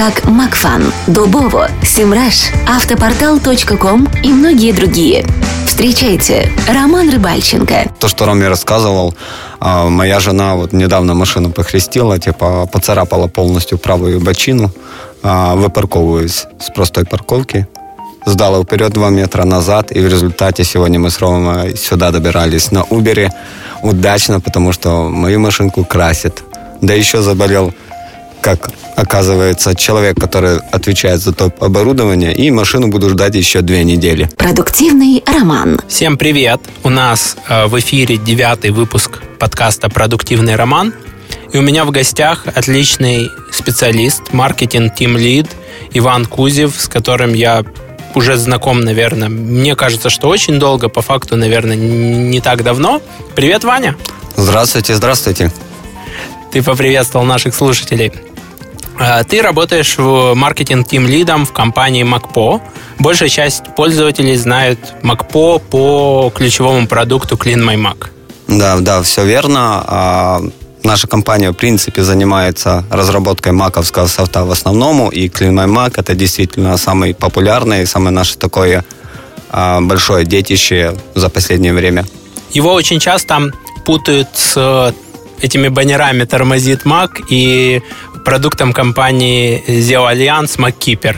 как Макфан, Дубово, Симраш, Автопортал.ком и многие другие. Встречайте, Роман Рыбальченко. То, что Роме рассказывал, а, моя жена вот недавно машину похрестила, типа поцарапала полностью правую бочину, а, выпарковываясь с простой парковки, сдала вперед два метра назад, и в результате сегодня мы с Ромой сюда добирались на Убере удачно, потому что мою машинку красит. Да еще заболел как оказывается, человек, который отвечает за топ-оборудование, и машину буду ждать еще две недели. Продуктивный роман. Всем привет! У нас э, в эфире девятый выпуск подкаста «Продуктивный роман». И у меня в гостях отличный специалист, маркетинг-тим-лид Иван Кузев, с которым я уже знаком, наверное. Мне кажется, что очень долго, по факту, наверное, не так давно. Привет, Ваня! Здравствуйте, здравствуйте. Ты поприветствовал наших слушателей. А, ты работаешь в маркетинг-тим лидом в компании MacPo. Большая часть пользователей знают MacPo по ключевому продукту Clean My Mac. Да, да, все верно. А, наша компания, в принципе, занимается разработкой маковского софта в основном, и Clean My Mac это действительно самый популярный, самое наше такое а, большое детище за последнее время. Его очень часто путают с этими баннерами «Тормозит Mac» и продуктом компании Zero Alliance MacKeeper.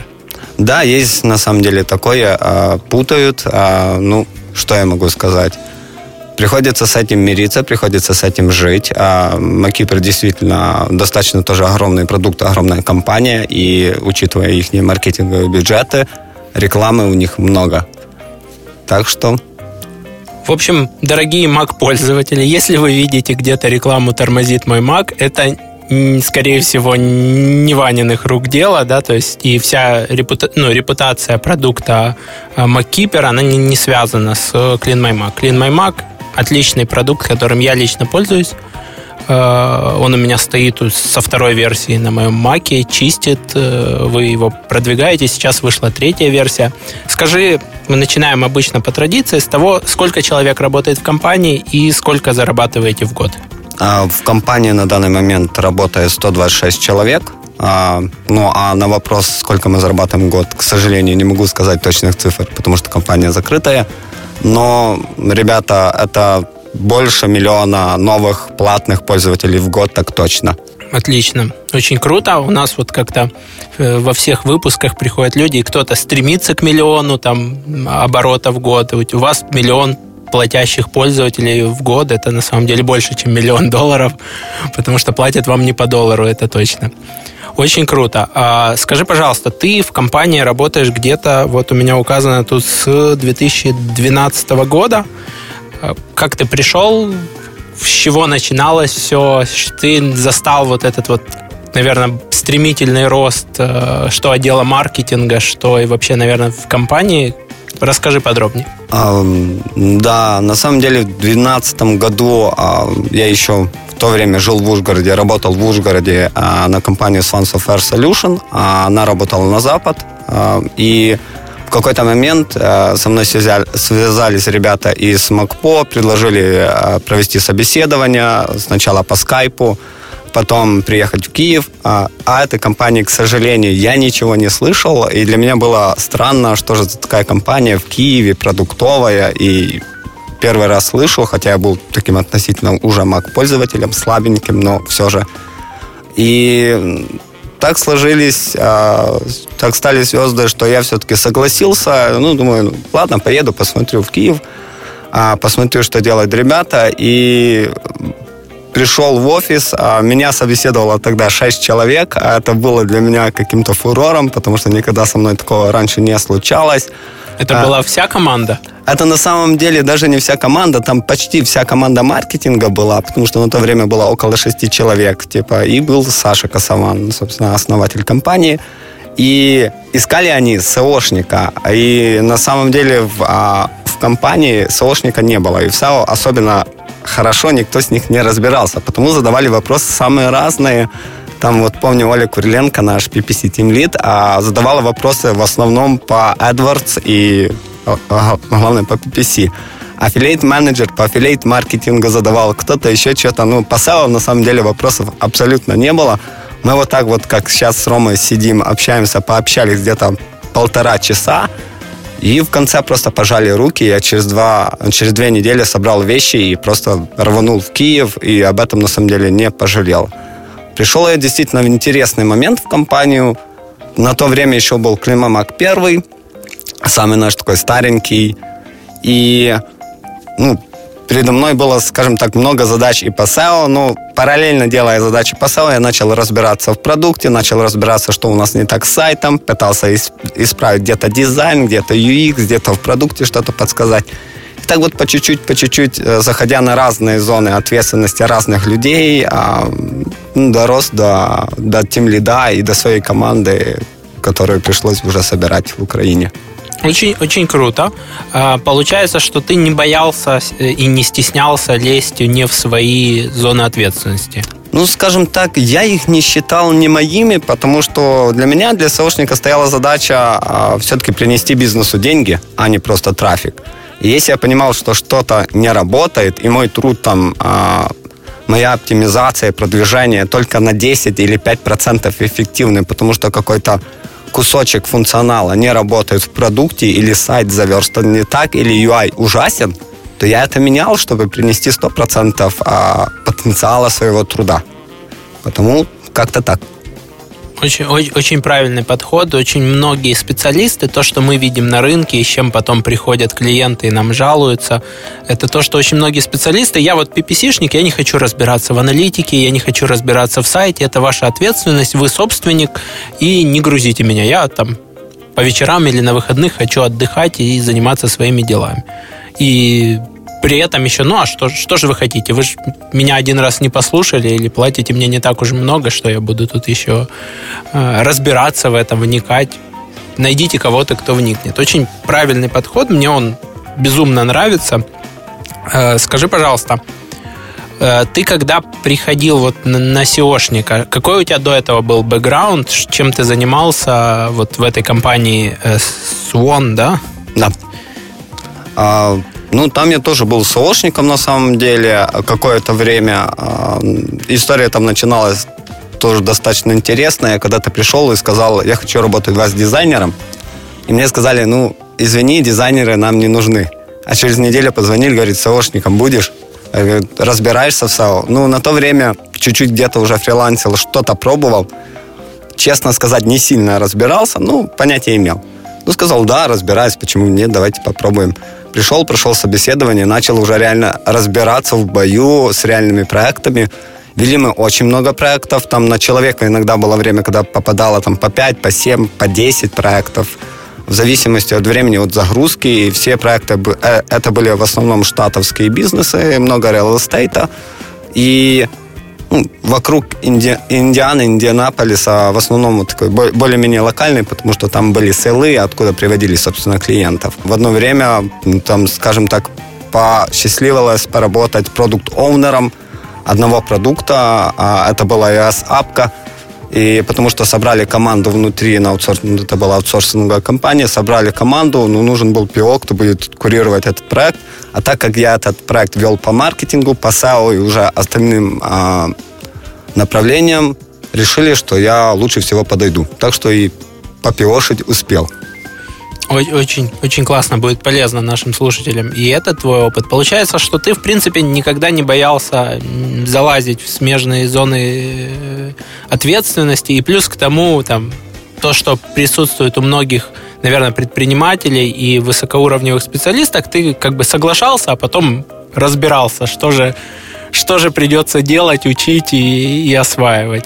Да, есть на самом деле такое, а, путают, а, ну, что я могу сказать? Приходится с этим мириться, приходится с этим жить. А Макипер действительно достаточно тоже огромный продукт, огромная компания, и учитывая их маркетинговые бюджеты, рекламы у них много. Так что... В общем, дорогие Mac-пользователи, если вы видите где-то рекламу «Тормозит мой Mac», это скорее всего, не Ваниных рук дело, да, то есть и вся репута, ну, репутация продукта э, MacKeeper, она не, не связана с Clean My Mac. Clean My Mac – отличный продукт, которым я лично пользуюсь. Э, он у меня стоит со второй версии на моем маке, чистит, э, вы его продвигаете, сейчас вышла третья версия. Скажи, мы начинаем обычно по традиции с того, сколько человек работает в компании и сколько зарабатываете в год. А, в компании на данный момент работает 126 человек. А, ну, а на вопрос, сколько мы зарабатываем в год, к сожалению, не могу сказать точных цифр, потому что компания закрытая. Но, ребята, это больше миллиона новых платных пользователей в год, так точно. Отлично. Очень круто. У нас вот как-то э, во всех выпусках приходят люди, и кто-то стремится к миллиону там оборотов в год. У вас миллион платящих пользователей в год, это на самом деле больше, чем миллион долларов, потому что платят вам не по доллару, это точно. Очень круто. А, скажи, пожалуйста, ты в компании работаешь где-то, вот у меня указано тут с 2012 года. А, как ты пришел? С чего начиналось все? Ты застал вот этот вот наверное, стремительный рост, э, что отдела маркетинга, что и вообще, наверное, в компании. Расскажи подробнее. А, да, на самом деле в 2012 году а, я еще в то время жил в Ужгороде, работал в Ужгороде а, на компанию Swans of Air Solution. А, она работала на Запад. А, и в какой-то момент а, со мной связали, связались ребята из МакПо, предложили а, провести собеседование сначала по скайпу потом приехать в Киев. А, а этой компании, к сожалению, я ничего не слышал. И для меня было странно, что же это такая компания в Киеве, продуктовая. И первый раз слышал, хотя я был таким относительно уже Mac-пользователем, слабеньким, но все же. И так сложились, а, так стали звезды, что я все-таки согласился. Ну, думаю, ладно, поеду, посмотрю в Киев, а, посмотрю, что делают ребята. И пришел в офис, а меня собеседовало тогда 6 человек, а это было для меня каким-то фурором, потому что никогда со мной такого раньше не случалось. Это а, была вся команда? Это на самом деле даже не вся команда, там почти вся команда маркетинга была, потому что на то время было около шести человек, типа, и был Саша Косован, собственно, основатель компании. И искали они СОшника, и на самом деле в, а, в компании СОшника не было, и в САО особенно хорошо никто с них не разбирался, потому задавали вопросы самые разные, там вот помню Оля Куриленко, наш PPC Team Lead, а задавала вопросы в основном по AdWords и главное по PPC. Аффилейт менеджер по аффилейт маркетингу задавал, кто-то еще что-то. Ну, по SEO на самом деле вопросов абсолютно не было. Мы вот так вот, как сейчас с Ромой сидим, общаемся, пообщались где-то полтора часа. И в конце просто пожали руки. Я через, два, через две недели собрал вещи и просто рванул в Киев. И об этом на самом деле не пожалел. Пришел я действительно в интересный момент в компанию. На то время еще был Климамак первый, самый наш такой старенький. И ну, передо мной было, скажем так, много задач и по SEO, но параллельно делая задачи по SEO, я начал разбираться в продукте, начал разбираться, что у нас не так с сайтом, пытался исправить где-то дизайн, где-то UX, где-то в продукте что-то подсказать. И так вот по чуть-чуть, по чуть-чуть, э, заходя на разные зоны ответственности разных людей, а, ну, дорос до, до тим лида и до своей команды, которую пришлось уже собирать в Украине. Очень, очень круто. А, получается, что ты не боялся э, и не стеснялся лезть не в свои зоны ответственности. Ну, скажем так, я их не считал не моими, потому что для меня, для SEOшника стояла задача а, все-таки принести бизнесу деньги, а не просто трафик. И если я понимал, что что-то не работает, и мой труд там, а, моя оптимизация, продвижение только на 10 или 5% эффективны, потому что какой-то кусочек функционала не работает в продукте, или сайт заверстан не так, или UI ужасен, то я это менял, чтобы принести 100% а, потенциала своего труда. Потому как-то так. Очень, очень правильный подход. Очень многие специалисты, то, что мы видим на рынке, и с чем потом приходят клиенты и нам жалуются, это то, что очень многие специалисты, я вот PPC-шник, я не хочу разбираться в аналитике, я не хочу разбираться в сайте, это ваша ответственность, вы собственник, и не грузите меня. Я там по вечерам или на выходных хочу отдыхать и заниматься своими делами. И при этом еще, ну а что, что же вы хотите? Вы же меня один раз не послушали или платите мне не так уж много, что я буду тут еще э, разбираться в этом, вникать. Найдите кого-то, кто вникнет. Очень правильный подход, мне он безумно нравится. Э, скажи, пожалуйста, э, ты когда приходил вот на, SEOшника, какой у тебя до этого был бэкграунд, чем ты занимался вот в этой компании Swan, да? Да. А, ну, там я тоже был СОшником на самом деле какое-то время. А, история там начиналась тоже достаточно интересная. Когда-то пришел и сказал, я хочу работать у вас дизайнером. И мне сказали, ну, извини, дизайнеры нам не нужны. А через неделю позвонили, говорит, СОшником будешь? Говорю, разбираешься в САО? Ну, на то время чуть-чуть где-то уже фрилансил, что-то пробовал. Честно сказать, не сильно разбирался, ну, понятия имел. Ну, сказал, да, разбираюсь, почему нет, давайте попробуем. Пришел, прошел собеседование, начал уже реально разбираться в бою с реальными проектами. Вели мы очень много проектов, там на человека иногда было время, когда попадало там по 5, по 7, по 10 проектов в зависимости от времени, от загрузки. И все проекты, э, это были в основном штатовские бизнесы, много реал эстейта. И ну, вокруг Инди... Индианы, Индианаполиса в основном вот такой более-менее локальный, потому что там были селы, откуда приводили, собственно, клиентов. В одно время, там, скажем так, посчастливилось поработать продукт-оунером одного продукта. А это была iOS-апка, и потому что собрали команду внутри на аутсорсинг, это была аутсорсинговая компания, собрали команду, ну, нужен был ПО, кто будет курировать этот проект. А так как я этот проект вел по маркетингу, по SEO и уже остальным а, направлениям, решили, что я лучше всего подойду. Так что и попиошить успел. Очень, очень классно, будет полезно нашим слушателям. И это твой опыт. Получается, что ты, в принципе, никогда не боялся залазить в смежные зоны э, ответственности, и плюс к тому, там, то, что присутствует у многих, наверное, предпринимателей и высокоуровневых специалистов, ты как бы соглашался, а потом разбирался, что же, что же придется делать, учить и, и осваивать.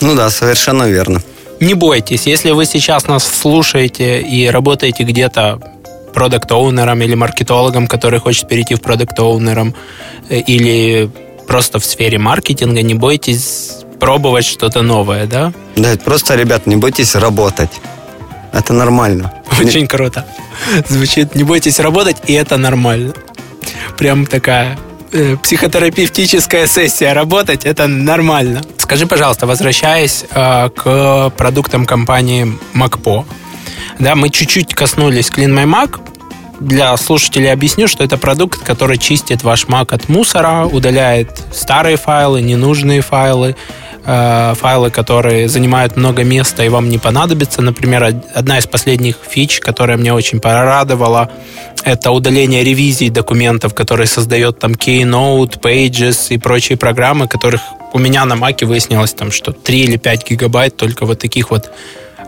Ну да, совершенно верно. Не бойтесь, если вы сейчас нас слушаете и работаете где-то продукт-оунером или маркетологом, который хочет перейти в продукт-оунером, э, или просто в сфере маркетинга, не бойтесь пробовать что-то новое, да? Да, просто, ребят, не бойтесь работать. Это нормально. Очень не... круто. Звучит, не бойтесь работать, и это нормально. Прям такая э, психотерапевтическая сессия. Работать это нормально. Скажи, пожалуйста, возвращаясь э, к продуктам компании MacPo, да, мы чуть-чуть коснулись Clean My Mac. Для слушателей объясню, что это продукт, который чистит ваш Mac от мусора, удаляет старые файлы, ненужные файлы, э, файлы, которые занимают много места и вам не понадобится. Например, одна из последних фич, которая меня очень порадовала, это удаление ревизий документов, которые создает там Keynote, Pages и прочие программы, которых у меня на Маке выяснилось там, что 3 или 5 гигабайт только вот таких вот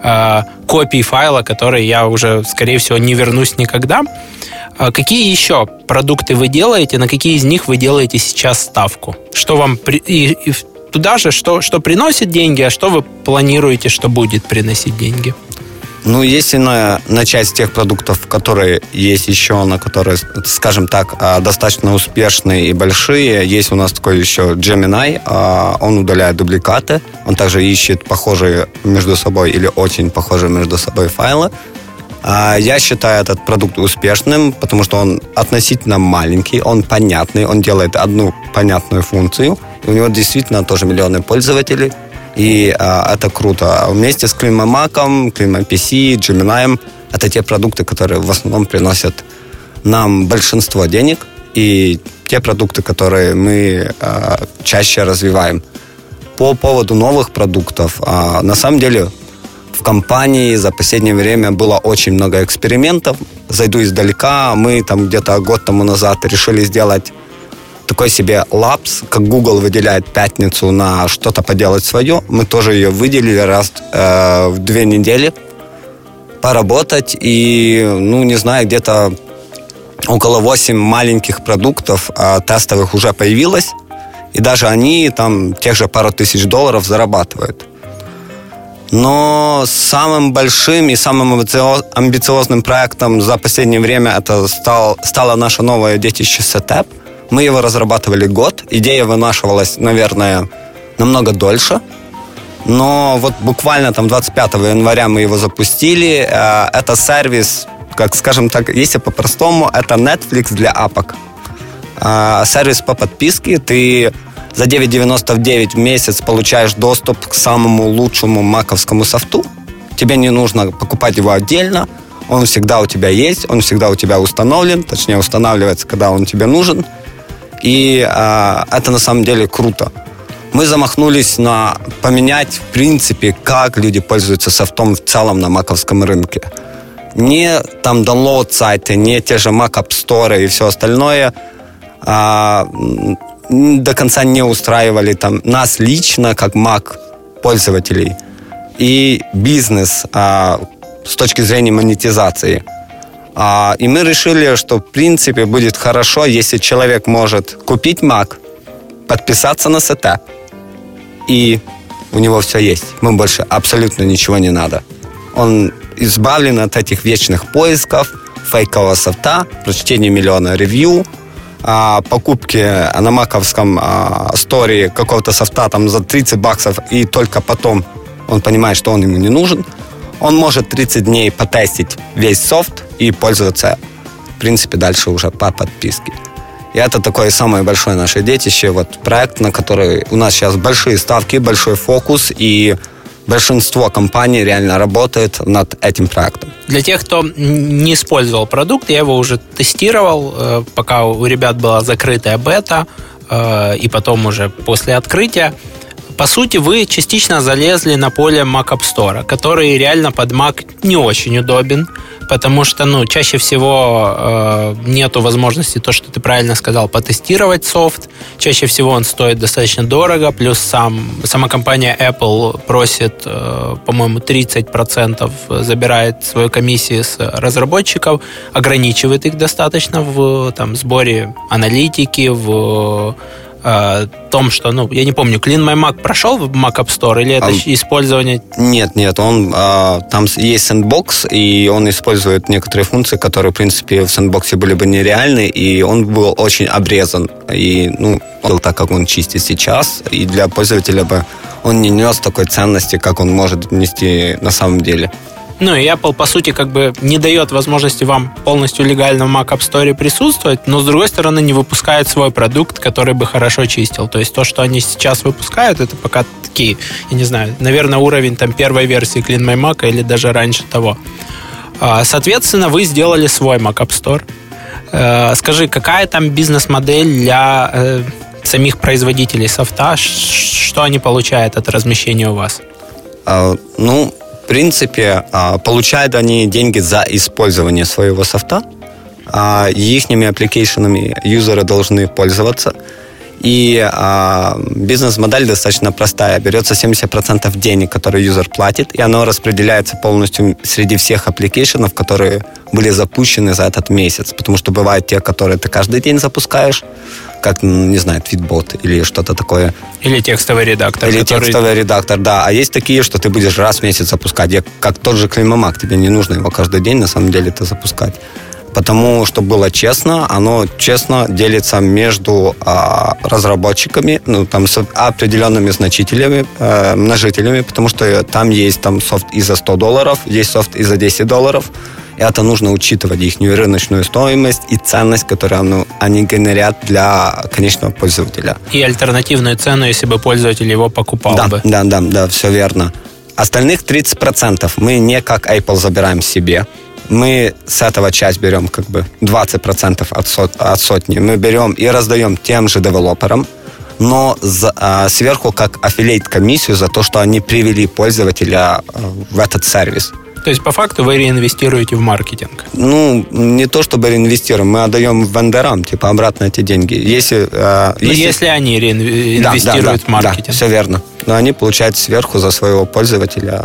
э, копий файла, которые я уже, скорее всего, не вернусь никогда. А какие еще продукты вы делаете, на какие из них вы делаете сейчас ставку? Что вам и, и туда же, что, что приносит деньги, а что вы планируете, что будет приносить деньги? Ну, если на, начать с тех продуктов, которые есть еще, на которые, скажем так, а, достаточно успешные и большие, есть у нас такой еще Gemini, а, он удаляет дубликаты, он также ищет похожие между собой или очень похожие между собой файлы. А, я считаю этот продукт успешным, потому что он относительно маленький, он понятный, он делает одну понятную функцию, у него действительно тоже миллионы пользователей – и а, это круто. Вместе с Климамаком, PC, Gemini это те продукты, которые в основном приносят нам большинство денег и те продукты, которые мы а, чаще развиваем. По поводу новых продуктов, а, на самом деле в компании за последнее время было очень много экспериментов. Зайду издалека, мы там где-то год тому назад решили сделать такой себе лапс, как Google выделяет пятницу на что-то поделать свое, мы тоже ее выделили раз э, в две недели поработать. И, ну, не знаю, где-то около 8 маленьких продуктов э, тестовых уже появилось, и даже они там тех же пару тысяч долларов зарабатывают. Но самым большим и самым амбициозным проектом за последнее время это стал, стало наше новое детище Сетеп – мы его разрабатывали год. Идея вынашивалась, наверное, намного дольше. Но вот буквально там 25 января мы его запустили. Э, это сервис, как скажем так, если по-простому, это Netflix для апок. Э, сервис по подписке. Ты за 9,99 в месяц получаешь доступ к самому лучшему маковскому софту. Тебе не нужно покупать его отдельно. Он всегда у тебя есть, он всегда у тебя установлен, точнее устанавливается, когда он тебе нужен. И э, это на самом деле круто. Мы замахнулись на поменять, в принципе, как люди пользуются софтом в целом на маковском рынке. Не там download сайты, не те же Mac App Store и все остальное а, до конца не устраивали там нас лично, как Mac пользователей и бизнес а, с точки зрения монетизации – и мы решили, что в принципе будет хорошо, если человек может купить Mac, подписаться на СТ, и у него все есть. Мы больше абсолютно ничего не надо. Он избавлен от этих вечных поисков, фейкового софта, прочтения миллиона ревью, а, покупки на маковском а, сторе какого-то софта там за 30 баксов, и только потом он понимает, что он ему не нужен – он может 30 дней потестить весь софт и пользоваться, в принципе, дальше уже по подписке. И это такое самое большое наше детище, вот проект, на который у нас сейчас большие ставки, большой фокус, и большинство компаний реально работает над этим проектом. Для тех, кто не использовал продукт, я его уже тестировал, э, пока у ребят была закрытая бета, э, и потом уже после открытия по сути, вы частично залезли на поле Mac App Store, который реально под Mac не очень удобен, потому что, ну, чаще всего э, нету возможности, то, что ты правильно сказал, потестировать софт. Чаще всего он стоит достаточно дорого, плюс сам, сама компания Apple просит, э, по-моему, 30% забирает свою комиссию с разработчиков, ограничивает их достаточно в там, сборе аналитики, в э, том, что, ну, я не помню, Clean My Mac прошел в Mac App Store или это а, использование? Нет, нет, он э, там есть Sandbox, и он использует некоторые функции, которые, в принципе, в Sandbox были бы нереальны, и он был очень обрезан. И, ну, был так, как он чистит сейчас, и для пользователя бы он не нес такой ценности, как он может нести на самом деле. Ну и Apple, по сути, как бы не дает возможности вам полностью легально в Mac App Store присутствовать, но, с другой стороны, не выпускает свой продукт, который бы хорошо чистил. То есть то, что они сейчас выпускают, это пока такие, я не знаю, наверное, уровень там первой версии Clean My Mac или даже раньше того. А, соответственно, вы сделали свой Mac App Store. Э, скажи, какая там бизнес-модель для э, самих производителей софта? Что они получают от размещения у вас? А, ну, в принципе, а, получают они деньги за использование своего софта, а ихними application ами юзеры должны пользоваться. И а, бизнес-модель достаточно простая. Берется 70% денег, которые юзер платит, и оно распределяется полностью среди всех application ов, которые были запущены за этот месяц. Потому что бывают те, которые ты каждый день запускаешь, как, не знаю, твитбот или что-то такое. Или текстовый редактор. Или который... текстовый редактор, да. А есть такие, что ты будешь раз в месяц запускать. Я, как тот же Климамак, тебе не нужно его каждый день, на самом деле, это запускать. Потому что было честно, оно честно делится между а, разработчиками, ну, там, с определенными значителями, а, множителями, потому что там есть там софт и за 100 долларов, есть софт и за 10 долларов, это нужно учитывать их рыночную стоимость и ценность, которую ну, они генерят для конечного пользователя. И альтернативную цену, если бы пользователь его покупал да, бы. Да, да, да, все верно. Остальных 30% мы не как Apple забираем себе. Мы с этого часть берем как бы 20% от, сот, от сотни. Мы берем и раздаем тем же девелоперам, но за, а, сверху как аффилейт комиссию за то, что они привели пользователя а, в этот сервис. То есть, по факту, вы реинвестируете в маркетинг? Ну, не то чтобы реинвестируем, мы отдаем вендорам, типа, обратно эти деньги. Если, э, если... если они реинвестируют да, да, в маркетинг. Да, все верно. Но они получают сверху за своего пользователя,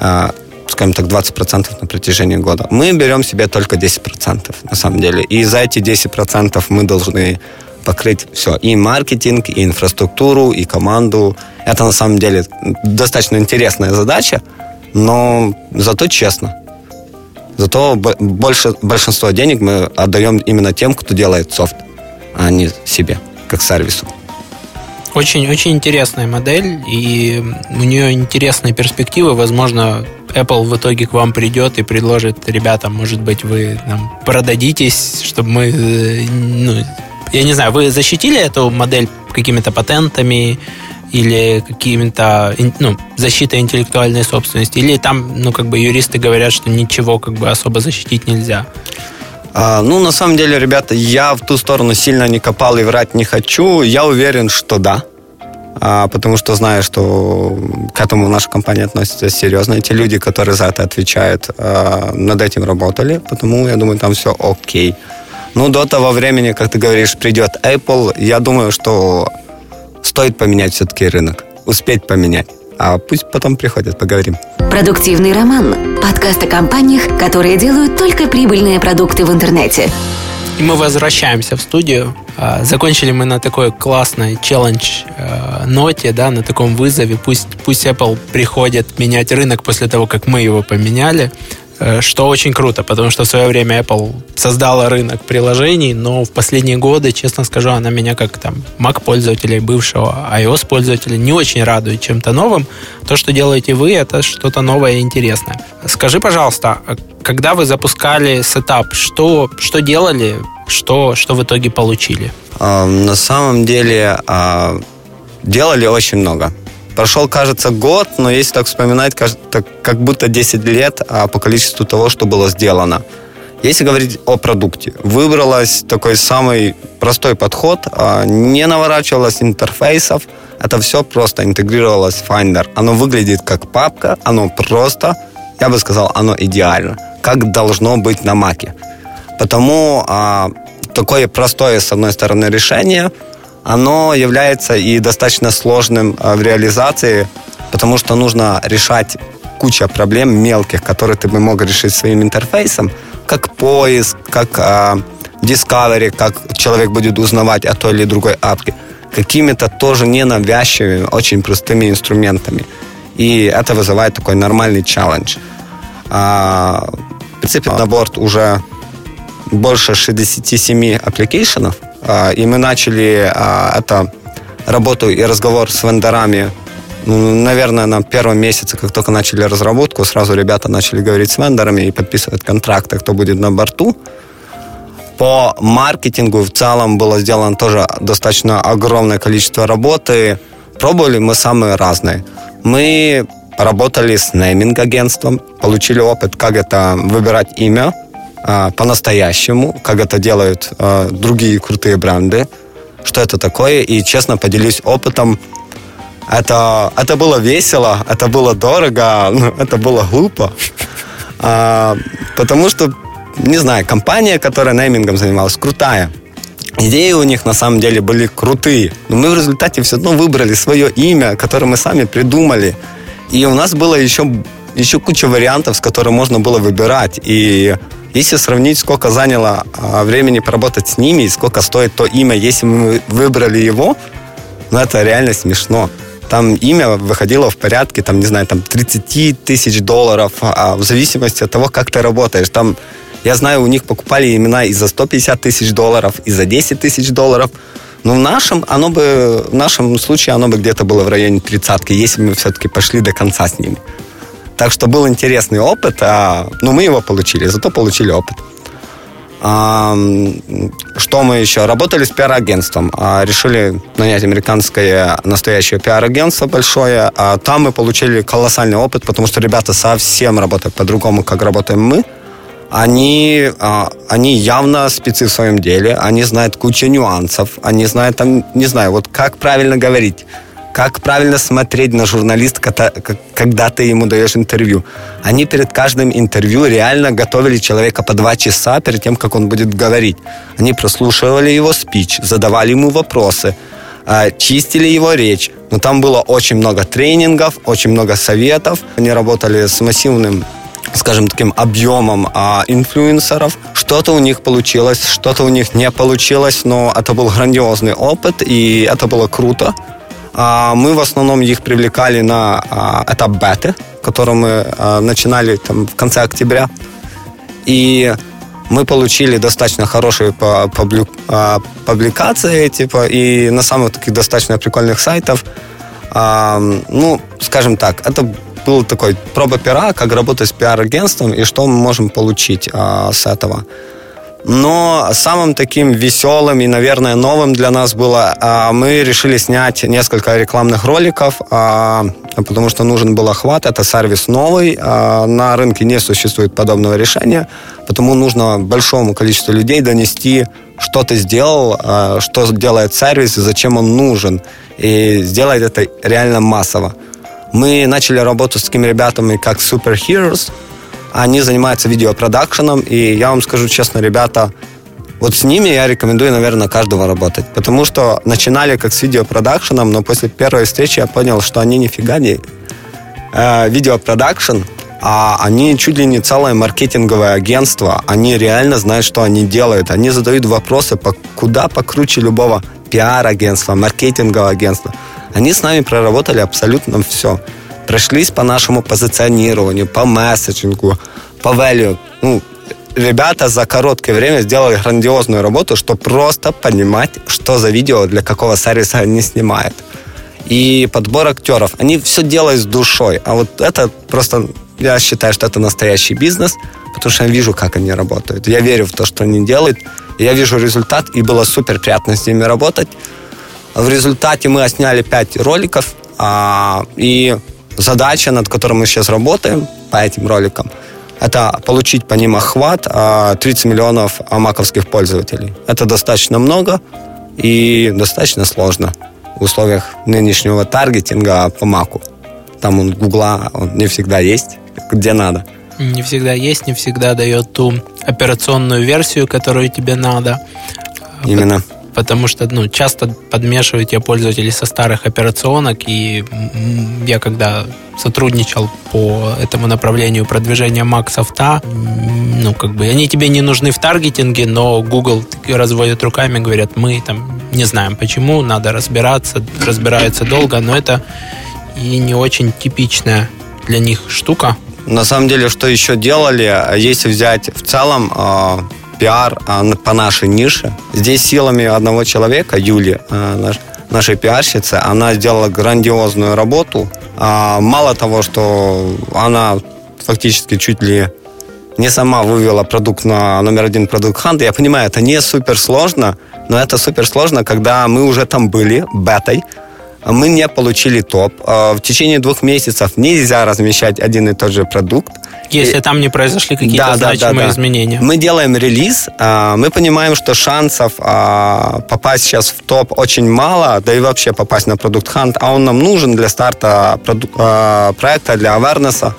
э, скажем так, 20% на протяжении года. Мы берем себе только 10%, на самом деле. И за эти 10% мы должны покрыть все. И маркетинг, и инфраструктуру, и команду. Это на самом деле достаточно интересная задача, но зато честно. Зато больше, большинство денег мы отдаем именно тем, кто делает софт, а не себе, как сервису. Очень, очень интересная модель, и у нее интересные перспективы. Возможно, Apple в итоге к вам придет и предложит, ребята, может быть, вы нам продадитесь, чтобы мы, э, ну, я не знаю, вы защитили эту модель какими-то патентами, или какими-то ну, защитой интеллектуальной собственности, или там, ну, как бы юристы говорят, что ничего как бы особо защитить нельзя? А, ну, на самом деле, ребята, я в ту сторону сильно не копал и врать не хочу. Я уверен, что да. А, потому что знаю, что к этому наша компания относится серьезно. Эти люди, которые за это отвечают, а, над этим работали. Потому я думаю, там все окей. Ну, до того времени, как ты говоришь, придет Apple, я думаю, что стоит поменять все-таки рынок, успеть поменять. А пусть потом приходят, поговорим. Продуктивный роман. Подкаст о компаниях, которые делают только прибыльные продукты в интернете. И мы возвращаемся в студию. А, закончили мы на такой классной челлендж а, ноте, да, на таком вызове. Пусть, пусть Apple приходит менять рынок после того, как мы его поменяли. Э, что очень круто, потому что в свое время Apple создала рынок приложений, но в последние годы, честно скажу, она меня как там Mac-пользователя бывшего iOS-пользователя не очень радует чем-то новым. То, что делаете вы, это что-то новое и интересное. Скажи, пожалуйста, а когда вы запускали сетап, что, что делали, что, что в итоге получили? На самом деле делали очень много. Прошел, кажется, год, но если так вспоминать, кажется, как будто 10 лет а по количеству того, что было сделано. Если говорить о продукте, выбралась такой самый простой подход, а, не наворачивалось интерфейсов, это все просто интегрировалось в Finder. Оно выглядит как папка, оно просто, я бы сказал, оно идеально, как должно быть на Маке. Потому а, такое простое, с одной стороны, решение, оно является и достаточно сложным а, в реализации, потому что нужно решать куча проблем мелких, которые ты бы мог решить своим интерфейсом, как поиск, как а, Discovery, как человек будет узнавать о той или другой апке, какими-то тоже ненавязчивыми, очень простыми инструментами. И это вызывает такой нормальный челлендж. А, в принципе, на борту уже больше 67 application ов, и мы начали а, это работу и разговор с вендорами ну, наверное, на первом месяце, как только начали разработку, сразу ребята начали говорить с вендорами и подписывать контракты, кто будет на борту. По маркетингу в целом было сделано тоже достаточно огромное количество работы. Пробовали мы самые разные. Мы работали с нейминг-агентством, получили опыт, как это выбирать имя а, по-настоящему, как это делают а, другие крутые бренды, что это такое, и честно поделюсь опытом. Это, это было весело, это было дорого, это было глупо, а, потому что не знаю, компания, которая неймингом занималась, крутая. Идеи у них на самом деле были крутые. Но мы в результате все равно выбрали свое имя, которое мы сами придумали. И у нас было еще, еще куча вариантов, с которых можно было выбирать. И если сравнить, сколько заняло а, времени поработать с ними и сколько стоит то имя, если мы выбрали его, ну это реально смешно. Там имя выходило в порядке, там, не знаю, там 30 тысяч долларов, а в зависимости от того, как ты работаешь. Там я знаю, у них покупали имена и за 150 тысяч долларов, и за 10 тысяч долларов. Но в нашем, оно бы, в нашем случае оно бы где-то было в районе тридцатки, если мы все-таки пошли до конца с ними. Так что был интересный опыт, а, но мы его получили, зато получили опыт. А, что мы еще? Работали с пиар-агентством. А, решили нанять американское настоящее пиар-агентство большое. А, там мы получили колоссальный опыт, потому что ребята совсем работают по-другому, как работаем мы они, а, они явно спецы в своем деле, они знают кучу нюансов, они знают там, не знаю, вот как правильно говорить, как правильно смотреть на журналиста, когда ты ему даешь интервью. Они перед каждым интервью реально готовили человека по два часа перед тем, как он будет говорить. Они прослушивали его спич, задавали ему вопросы, а, чистили его речь. Но там было очень много тренингов, очень много советов. Они работали с массивным скажем, таким объемом а, инфлюенсеров. Что-то у них получилось, что-то у них не получилось, но это был грандиозный опыт, и это было круто. А, мы в основном их привлекали на а, этап беты, который мы а, начинали там, в конце октября. И мы получили достаточно хорошие публикации, типа, и на самых таких достаточно прикольных сайтов. Ну, скажем так, это был такой проба пера, как работать с пиар-агентством и что мы можем получить с этого. Но самым таким веселым и, наверное, новым для нас было, а, мы решили снять несколько рекламных роликов, а, потому что нужен был охват. Это сервис новый, а, на рынке не существует подобного решения, потому нужно большому количеству людей донести, что ты сделал, что делает сервис и зачем он нужен. И сделать это реально массово. Мы начали работу с такими ребятами, как Super Heroes. Они занимаются видеопродакшеном, и я вам скажу честно, ребята, вот с ними я рекомендую, наверное, каждого работать. Потому что начинали как с видеопродакшеном, но после первой встречи я понял, что они нифига не э, видеопродакшн, а они чуть ли не целое маркетинговое агентство. Они реально знают, что они делают. Они задают вопросы по, куда покруче любого пиар-агентства, маркетингового агентства. Они с нами проработали абсолютно все. Прошлись по нашему позиционированию, по месседжингу, по value. Ну, ребята за короткое время сделали грандиозную работу, чтобы просто понимать, что за видео для какого сервиса они снимают. И подбор актеров. Они все делают с душой. А вот это просто, я считаю, что это настоящий бизнес, потому что я вижу, как они работают. Я верю в то, что они делают. Я вижу результат, и было супер приятно с ними работать. В результате мы сняли 5 роликов, а, и задача, над которой мы сейчас работаем по этим роликам, это получить по ним охват 30 миллионов маковских пользователей. Это достаточно много и достаточно сложно в условиях нынешнего таргетинга по маку. Там он Гугла он не всегда есть, где надо. Не всегда есть, не всегда дает ту операционную версию, которую тебе надо. Именно потому что ну, часто подмешивают ее пользователи со старых операционок, и я когда сотрудничал по этому направлению продвижения Mac софта, ну, как бы, они тебе не нужны в таргетинге, но Google разводит руками, говорят, мы там не знаем почему, надо разбираться, разбираются долго, но это и не очень типичная для них штука. На самом деле, что еще делали, если взять в целом а, пиар а, по нашей нише. Здесь силами одного человека, Юли, а, наш, нашей пиарщицы, она сделала грандиозную работу. А, мало того, что она фактически чуть ли не сама вывела продукт на номер один продукт Хант. Я понимаю, это не супер сложно, но это супер сложно, когда мы уже там были, бетой, мы не получили топ. В течение двух месяцев нельзя размещать один и тот же продукт. Если и, там не произошли какие-то да, значимые да, да, да. изменения. Мы делаем релиз, а, мы понимаем, что шансов а, попасть сейчас в топ очень мало, да и вообще попасть на продукт Hunt, а он нам нужен для старта а, проекта, для awareness.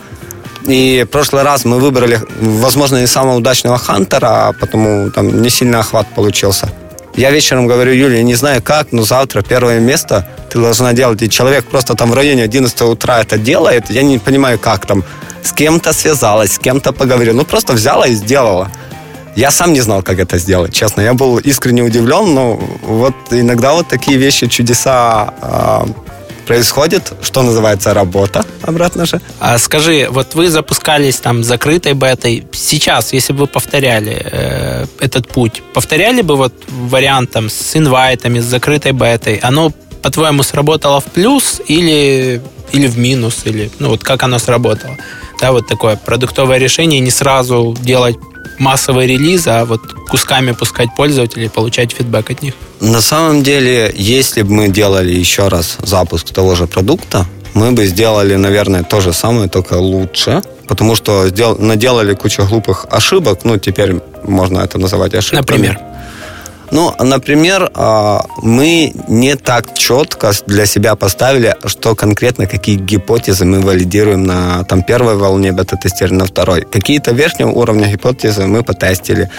И в прошлый раз мы выбрали, возможно, не самого удачного хантера, потому там не сильно охват получился. Я вечером говорю, Юля, не знаю как, но завтра первое место ты должна делать. И человек просто там в районе 11 утра это делает. Я не понимаю, как там с кем-то связалась, с кем-то поговорила. Ну, просто взяла и сделала. Я сам не знал, как это сделать, честно. Я был искренне удивлен, но вот иногда вот такие вещи, чудеса э, происходят, что называется работа, обратно же. А скажи, вот вы запускались там закрытой бетой. Сейчас, если бы вы повторяли э, этот путь, повторяли бы вот вариант там с инвайтами, с закрытой бетой, оно по-твоему сработало в плюс или, или в минус, или ну вот как оно сработало? да, вот такое продуктовое решение, не сразу делать массовый релиз, а вот кусками пускать пользователей, получать фидбэк от них. На самом деле, если бы мы делали еще раз запуск того же продукта, мы бы сделали, наверное, то же самое, только лучше, потому что сдел- наделали кучу глупых ошибок, ну, теперь можно это называть ошибками. Например? Ну, например, а, мы не так четко для себя поставили, что конкретно какие гипотезы мы валидируем на там, первой волне бета-тестирования, на второй. Какие-то верхнего уровня гипотезы мы потестили.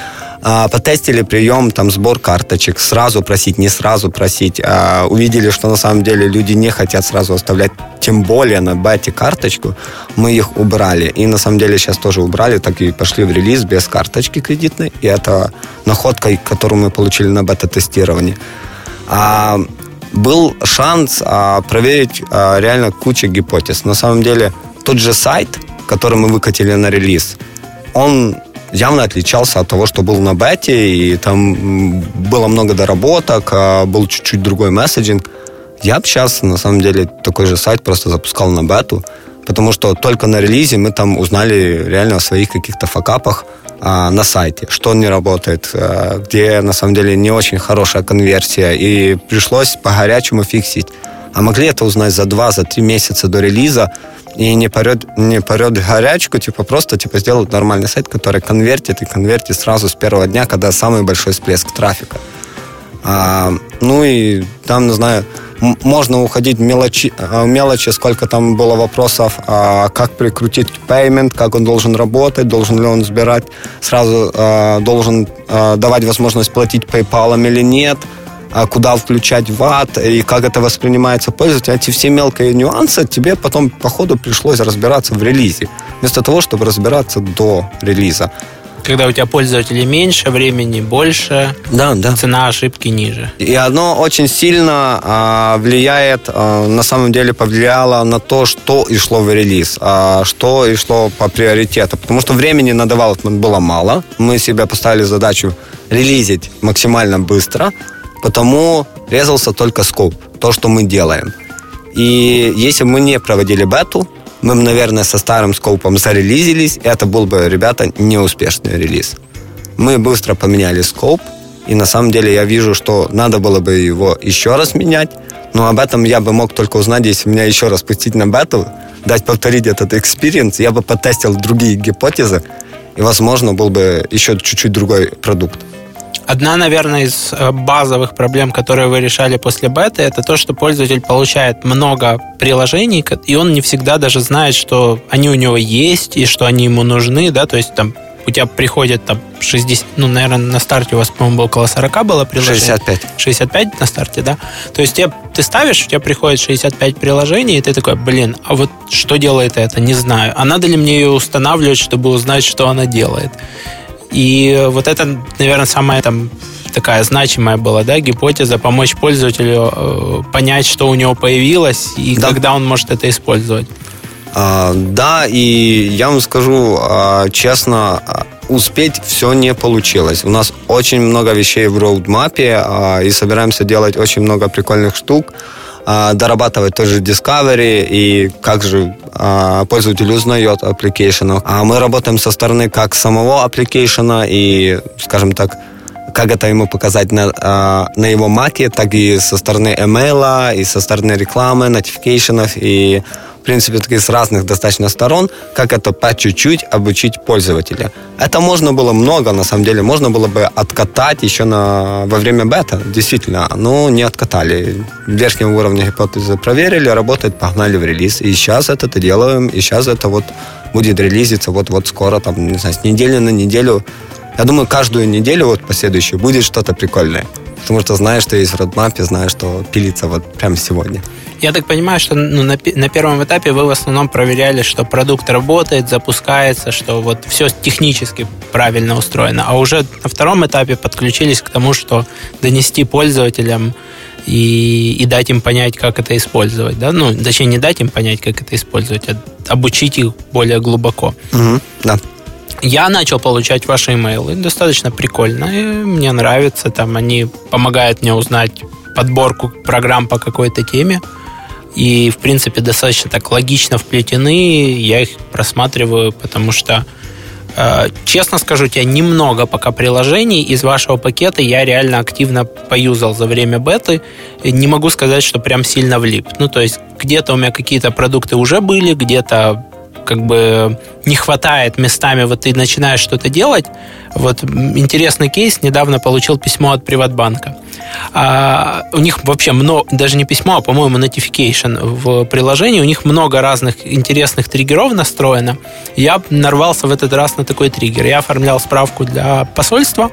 А, потестили прием, там, сбор карточек, сразу просить, не сразу просить. А, увидели, что на самом деле люди не хотят сразу оставлять, тем более на бете карточку, мы их убрали. И на самом деле сейчас тоже убрали, так и пошли в релиз без карточки кредитной. И это находка, которую мы получили на бета-тестировании. А, был шанс а, проверить а, реально кучу гипотез. На самом деле, тот же сайт, который мы выкатили на релиз, он явно отличался от того, что был на бете, и там было много доработок, а был чуть-чуть другой месседжинг. Я бы сейчас, на самом деле, такой же сайт просто запускал на бету, потому что только на релизе мы там узнали реально о своих каких-то факапах а, на сайте, что не работает, а, где на самом деле не очень хорошая конверсия, и пришлось по-горячему фиксить. А могли это узнать за два, за три месяца до релиза, и не порет, не порет горячку, типа просто типа сделать нормальный сайт, который конвертит и конвертит сразу с первого дня, когда самый большой всплеск трафика. А, ну и там, не знаю, можно уходить в мелочи, а, мелочи, сколько там было вопросов, а, как прикрутить payment, как он должен работать, должен ли он сбирать, сразу а, должен а, давать возможность платить PayPal или нет – а куда включать ват и как это воспринимается пользователем. Эти все мелкие нюансы тебе потом по ходу пришлось разбираться в релизе, вместо того, чтобы разбираться до релиза. Когда у тебя пользователей меньше, времени больше, да, да. цена ошибки ниже. И оно очень сильно а, влияет, а, на самом деле повлияло на то, что и шло в релиз, а, что и шло по приоритету. Потому что времени на девелопмент было мало. Мы себе поставили задачу релизить максимально быстро, потому резался только scope, то, что мы делаем. И если мы не проводили бету, мы наверное, со старым scope ом зарелизились, это был бы, ребята, неуспешный релиз. Мы быстро поменяли scope, и на самом деле я вижу, что надо было бы его еще раз менять, но об этом я бы мог только узнать, если меня еще раз пустить на бету, дать повторить этот experience, я бы потестил другие гипотезы, и, возможно, был бы еще чуть-чуть другой продукт. Одна, наверное, из э, базовых проблем, которые вы решали после беты, это то, что пользователь получает много приложений, и он не всегда даже знает, что они у него есть и что они ему нужны, да, то есть там у тебя приходит там 60, ну, наверное, на старте у вас, по-моему, было около 40 было приложений. 65. 65 на старте, да? То есть тебе, ты ставишь, у тебя приходит 65 приложений, и ты такой, блин, а вот что делает это, не знаю. А надо ли мне ее устанавливать, чтобы узнать, что она делает? И вот это, наверное, самая там такая значимая была, да, гипотеза помочь пользователю э, понять, что у него появилось и да. когда он может это использовать. А, да, и я вам скажу а, честно, а, успеть все не получилось. У нас очень много вещей в роудмапе, а, и собираемся делать очень много прикольных штук, а, дорабатывать тоже Discovery, и как же а, пользователь узнает application. А мы работаем со стороны как самого application и, скажем так, как это ему показать на, на его маке, так и со стороны email, и со стороны рекламы, notifications, и в принципе, таки с разных достаточно сторон, как это по чуть-чуть обучить пользователя. Это можно было много, на самом деле, можно было бы откатать еще на, во время бета, действительно, но не откатали. Верхнего уровня гипотезы проверили, работает, погнали в релиз. И сейчас это делаем, и сейчас это вот будет релизиться вот-вот скоро, там, не знаю, с недели на неделю. Я думаю, каждую неделю вот последующую будет что-то прикольное. Потому что знаешь, что есть в родмапе, знаешь, что пилится вот прямо сегодня. Я так понимаю, что ну, на, на первом этапе вы в основном проверяли, что продукт работает, запускается, что вот все технически правильно устроено, а уже на втором этапе подключились к тому, что донести пользователям и, и дать им понять, как это использовать. Да? Ну, точнее, не дать им понять, как это использовать, а обучить их более глубоко. Угу, да. Я начал получать ваши имейлы. Достаточно прикольно. И мне нравится. Там они помогают мне узнать подборку программ по какой-то теме и, в принципе, достаточно так логично вплетены. Я их просматриваю, потому что, э, честно скажу, у тебя немного пока приложений из вашего пакета я реально активно поюзал за время беты. Не могу сказать, что прям сильно влип. Ну, то есть где-то у меня какие-то продукты уже были, где-то как бы не хватает местами, вот ты начинаешь что-то делать. Вот интересный кейс, недавно получил письмо от Приватбанка. А, у них вообще много, даже не письмо, а, по-моему, notification в приложении. У них много разных интересных триггеров настроено. Я нарвался в этот раз на такой триггер. Я оформлял справку для посольства,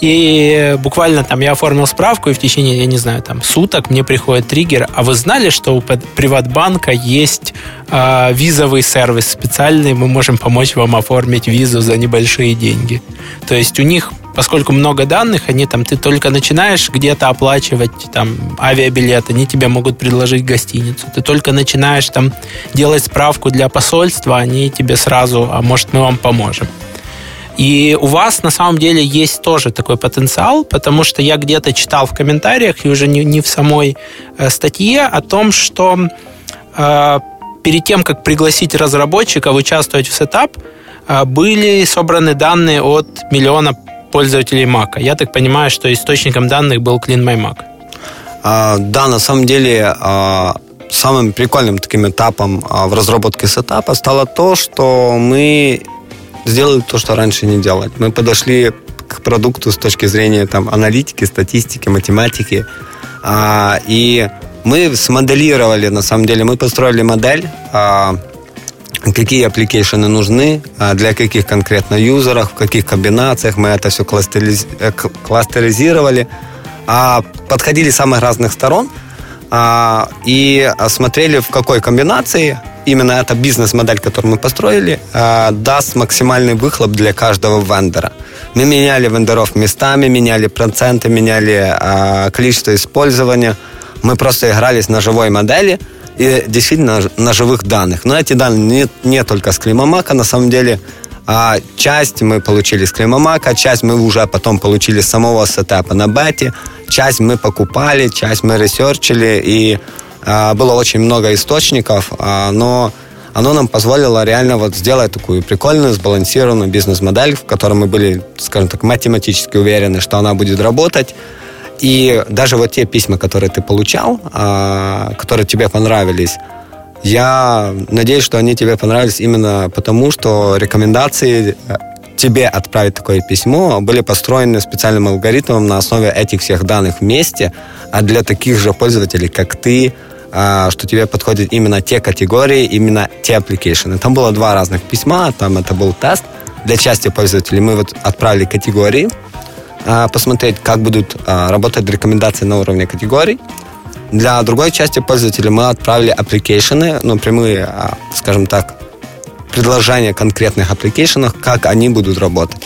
и буквально там я оформил справку, и в течение, я не знаю, там суток мне приходит триггер. А вы знали, что у Приватбанка есть э, визовый сервис специальный, мы можем помочь вам оформить визу за небольшие деньги. То есть у них поскольку много данных, они там, ты только начинаешь где-то оплачивать там авиабилет, они тебе могут предложить гостиницу. Ты только начинаешь там делать справку для посольства, они тебе сразу, а может мы вам поможем. И у вас на самом деле есть тоже такой потенциал, потому что я где-то читал в комментариях, и уже не, не в самой э, статье, о том, что э, перед тем, как пригласить разработчиков участвовать в сетап, э, были собраны данные от миллиона пользователей Mac. Я так понимаю, что источником данных был CleanMyMac. А, да, на самом деле а, самым прикольным таким этапом а, в разработке сетапа стало то, что мы сделали то, что раньше не делали. Мы подошли к продукту с точки зрения там, аналитики, статистики, математики. А, и мы смоделировали, на самом деле, мы построили модель, а, какие application ы нужны, а, для каких конкретно юзеров, в каких комбинациях. Мы это все кластериз... Э, кластеризировали, а, подходили с самых разных сторон а, и смотрели, в какой комбинации именно эта бизнес-модель, которую мы построили, э, даст максимальный выхлоп для каждого вендора. Мы меняли вендоров местами, меняли проценты, меняли э, количество использования. Мы просто игрались на живой модели и действительно на живых данных. Но эти данные не, не только с Климамака, на самом деле, а часть мы получили с Климамака, часть мы уже потом получили с самого сетапа на бете, часть мы покупали, часть мы ресерчили и было очень много источников, а, но оно нам позволило реально вот сделать такую прикольную, сбалансированную бизнес-модель, в которой мы были, скажем так, математически уверены, что она будет работать. И даже вот те письма, которые ты получал, а, которые тебе понравились, Я надеюсь, что они тебе понравились именно потому, что рекомендации э, тебе отправить такое письмо были построены специальным алгоритмом на основе этих всех данных вместе, а для таких же пользователей, как ты, а, что тебе подходят именно те категории, именно те application. Там было два разных письма, там это был тест. Для части пользователей мы вот отправили категории, а, посмотреть, как будут а, работать рекомендации на уровне категорий. Для другой части пользователей мы отправили application, ну, прямые, скажем так, предложения конкретных application, как они будут работать.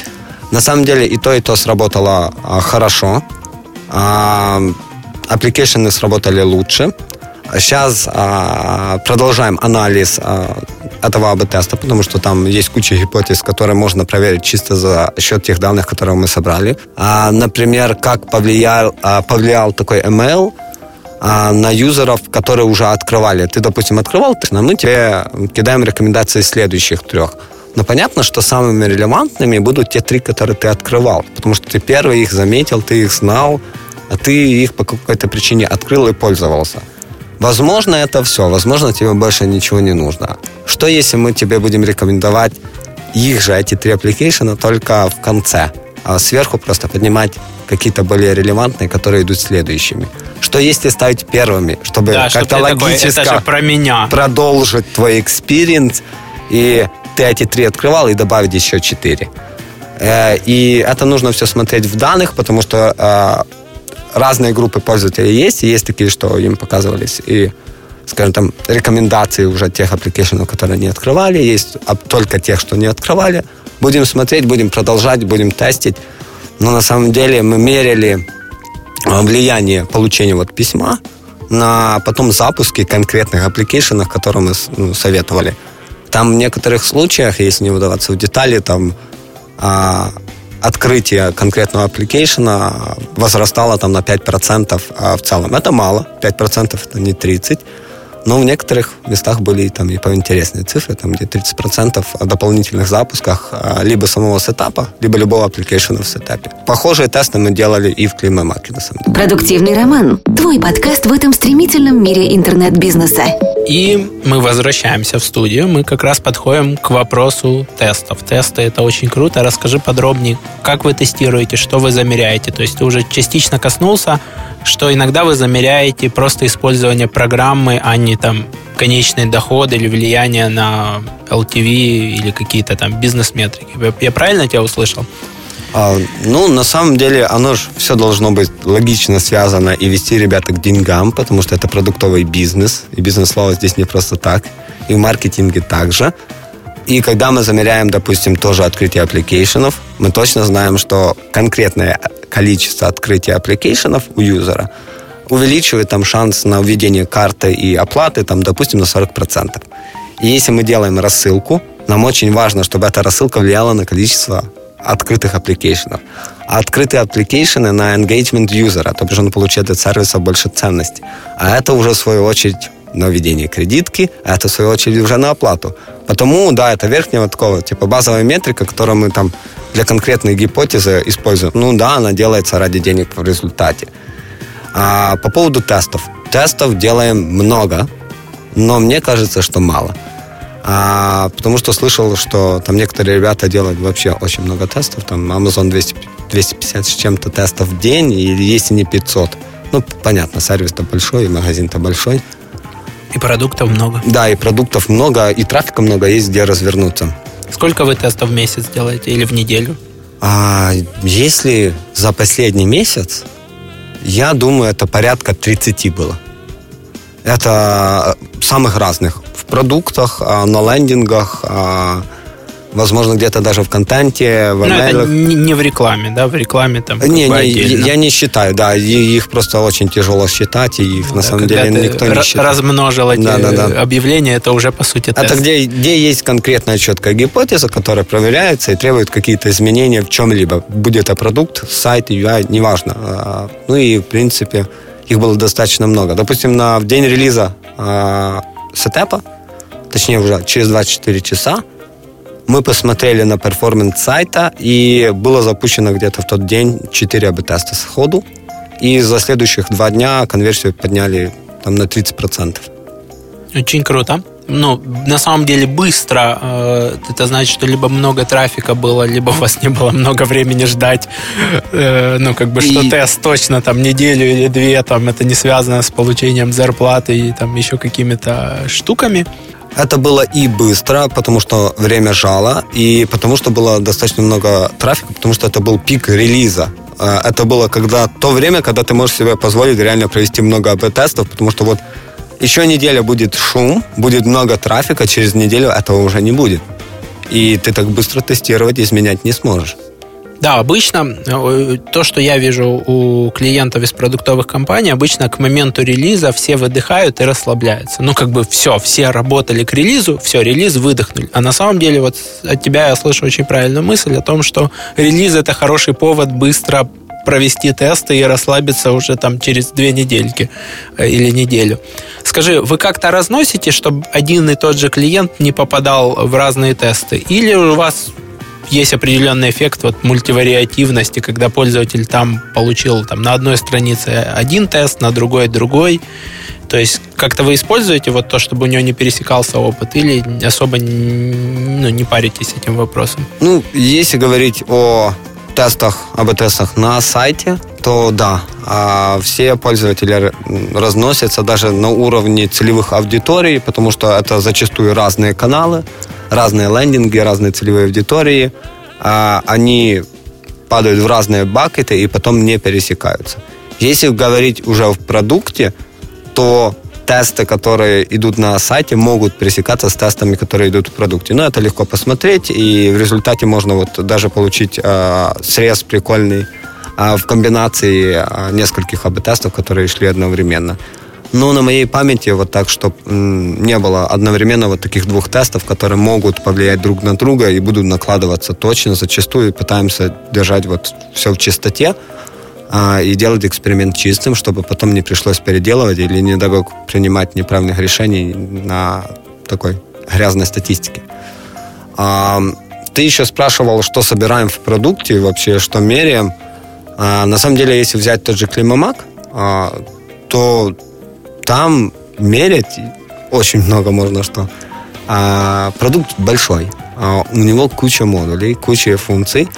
На самом деле и то, и то сработало хорошо. Application сработали лучше. Сейчас а, продолжаем анализ а, этого АБ-теста, потому что там есть куча гипотез, которые можно проверить чисто за счет тех данных, которые мы собрали. А, например, как повлиял, повлиял такой а, на юзеров, которые уже открывали. Ты, допустим, открывал, а мы тебе кидаем рекомендации следующих трех. Но понятно, что самыми релевантными будут те три, которые ты открывал, потому что ты первый их заметил, ты их знал, а ты их по какой-то причине открыл и пользовался. Возможно, это все. Возможно, тебе больше ничего не нужно. Что если мы тебе будем рекомендовать их же, эти три application, только в конце, а сверху просто поднимать какие-то более релевантные, которые идут следующими. Что если ставить первыми, чтобы да, как-то логически такой, про меня. продолжить твой experience, и ты эти три открывал, и добавить еще четыре. Э, и это нужно все смотреть в данных, потому что э, разные группы пользователей есть, и есть такие, что им показывались и скажем там, рекомендации уже тех application, которые не открывали, есть только тех, что не открывали. Будем смотреть, будем продолжать, будем тестить. Но на самом деле мы мерили а, влияние получения вот письма на потом запуски конкретных application, которые мы ну, советовали. Там в некоторых случаях, если не вдаваться в детали, там а, открытие конкретного application а возрастало там на 5% а в целом. Это мало, 5% это не 30%. Но в некоторых местах были там и поинтересные цифры, там где 30% о дополнительных запусках а, либо самого Setapp а, либо любого application а в Setapp е. Похожие тесты мы делали и в CleanMyMac е, на самом деле. Продуктивный роман. Твой подкаст в этом стремительном мире интернет-бизнеса. И мы возвращаемся в студию. Мы как раз подходим к вопросу тестов. Тесты — это очень круто. Расскажи подробнее, как вы тестируете, что вы замеряете. То есть ты уже частично коснулся, что иногда вы замеряете просто использование программы, а не там конечный доход или влияние на LTV или какие-то там бизнес-метрики. Я правильно тебя услышал? А, ну, на самом деле, оно же все должно быть логично связано и вести ребята к деньгам, потому что это продуктовый бизнес, и бизнес-слово здесь не просто так, и в маркетинге также. И когда мы замеряем, допустим, тоже открытие application ов, мы точно знаем, что конкретное количество открытия application ов у юзера увеличивает там шанс на введение карты и оплаты, там, допустим, на 40%. И если мы делаем рассылку, нам очень важно, чтобы эта рассылка влияла на количество открытых application ов. А открытые application ы на engagement юзера, то бишь он получает от сервиса больше ценности. А это уже, в свою очередь, на введение кредитки, а это, в свою очередь, уже на оплату. Потому, да, это верхняя такого, типа, базовая метрика, которую мы там для конкретной гипотезы используем. Ну да, она делается ради денег в результате. А по поводу тестов. Тестов делаем много, но мне кажется, что мало. А, потому что слышал, что там некоторые ребята делают вообще очень много тестов. Там Amazon 200, 250 с чем-то тестов в день, или если не 500. Ну, понятно, сервис-то большой, и магазин-то большой. И продуктов много. Да, и продуктов много, и трафика много, есть где развернуться. Сколько вы тестов в месяц делаете или в неделю? А, если за последний месяц, я думаю, это порядка 30 было. Это самых разных. В продуктах, а, на лендингах, а, возможно, где-то даже в контенте, в Но это не в рекламе, да, в рекламе там Не, не, я не считаю, да, их просто очень тяжело считать, и их ну, на да, самом деле никто не считает. размножил эти да, да, да. объявления, это уже, по сути, тест. Это где, где есть конкретная четкая гипотеза, которая проверяется и требует какие-то изменения в чем-либо. Будет это продукт, сайт, UI, неважно. А, ну и, в принципе, их было достаточно много. Допустим, на, в день релиза э, Setapp а, точнее уже через 24 часа, мы посмотрели на performance сайта, и было запущено где-то в тот день 4 АБ-теста сходу. И за следующих два дня конверсию подняли там, на 30%. Очень круто. Ну, на самом деле быстро. Э, это значит, что либо много трафика было, либо у вас не было много времени ждать. Э, ну, как бы, что и... тест точно там неделю или две, там это не связано с получением зарплаты и там еще какими-то штуками. Это было и быстро, потому что время жало, и потому что было достаточно много трафика, потому что это был пик релиза. Э, это было когда то время, когда ты можешь себе позволить реально провести много АБ-тестов, потому что вот еще неделя будет шум, будет много трафика, через неделю этого уже не будет. И ты так быстро тестировать, изменять не сможешь. Да, обычно э, то, что я вижу у клиентов из продуктовых компаний, обычно к моменту релиза все выдыхают и расслабляются. Ну, как бы все, все работали к релизу, все, релиз выдохнули. А на самом деле вот от тебя я слышу очень правильную мысль о том, что релиз это хороший повод быстро провести тесты и расслабиться уже там через две недельки э, или неделю. Скажи, вы как-то разносите, чтобы один и тот же клиент не попадал в разные тесты? Или у вас есть определенный эффект вот мультивариативности, когда пользователь там получил там, на одной странице один тест, на другой другой. То есть как-то вы используете вот то, чтобы у него не пересекался опыт, или особо ну, не паритесь этим вопросом? Ну, если говорить о тестах, об тестах на сайте, то да, а все пользователи разносятся даже на уровне целевых аудиторий, потому что это зачастую разные каналы, разные лендинги, разные целевые аудитории, а они падают в разные бакеты и потом не пересекаются. Если говорить уже в продукте, то тесты, которые идут на сайте, могут пересекаться с тестами, которые идут в продукте. Но это легко посмотреть, и в результате можно вот даже получить э, срез прикольный э, в комбинации э, нескольких АБ-тестов, которые шли одновременно. Но на моей памяти вот так, чтобы не было одновременно вот таких двух тестов, которые могут повлиять друг на друга и будут накладываться точно. Зачастую пытаемся держать вот все в чистоте а, и делать эксперимент чистым, чтобы потом не пришлось переделывать или не дай принимать неправильных решений на такой грязной статистике. А, ты еще спрашивал, что собираем в продукте, вообще что меряем. А, на самом деле, если взять тот же Климамак, то там мерять очень много можно что. А, продукт большой, а, у него куча модулей, куча функций.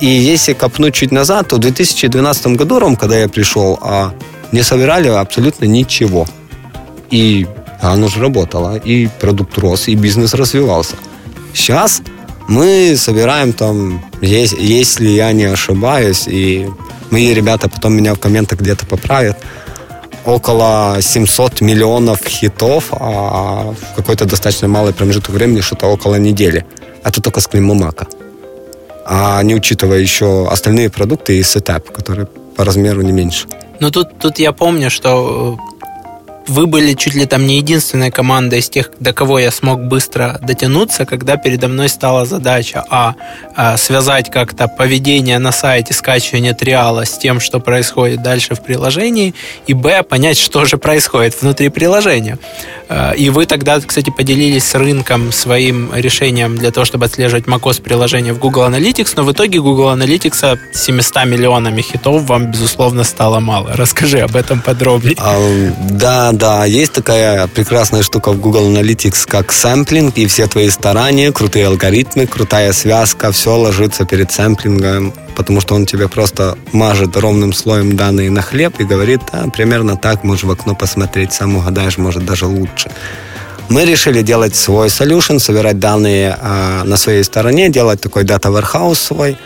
И если копнуть чуть назад, то в 2012 году, когда я пришел, а, не собирали абсолютно ничего. И оно же работало, и продукт рос, и бизнес развивался. Сейчас мы собираем там, если я не ошибаюсь, и мои ребята потом меня в комментах где-то поправят, около 700 миллионов хитов, а в какой-то достаточно малый промежуток времени что-то около недели. Это только с Климомака. А не учитывая еще остальные продукты и сетап, которые по размеру не меньше. Ну тут, тут я помню, что вы были чуть ли там не единственной командой из тех, до кого я смог быстро дотянуться, когда передо мной стала задача а, а связать как-то поведение на сайте, скачивание триала с тем, что происходит дальше в приложении, и б, понять, что же происходит внутри приложения. А, и вы тогда, кстати, поделились с рынком своим решением для того, чтобы отслеживать macOS приложения в Google Analytics, но в итоге Google Analytics 700 миллионами хитов вам, безусловно, стало мало. Расскажи об этом подробнее. Um, да, да, есть такая прекрасная штука в Google Analytics, как сэмплинг, и все твои старания, крутые алгоритмы, крутая связка, все ложится перед сэмплингом, потому что он тебе просто мажет ровным слоем данные на хлеб и говорит, да, примерно так, можешь в окно посмотреть, сам угадаешь, может, даже лучше. Мы решили делать свой solution, собирать данные э, на своей стороне, делать такой дата warehouse свой,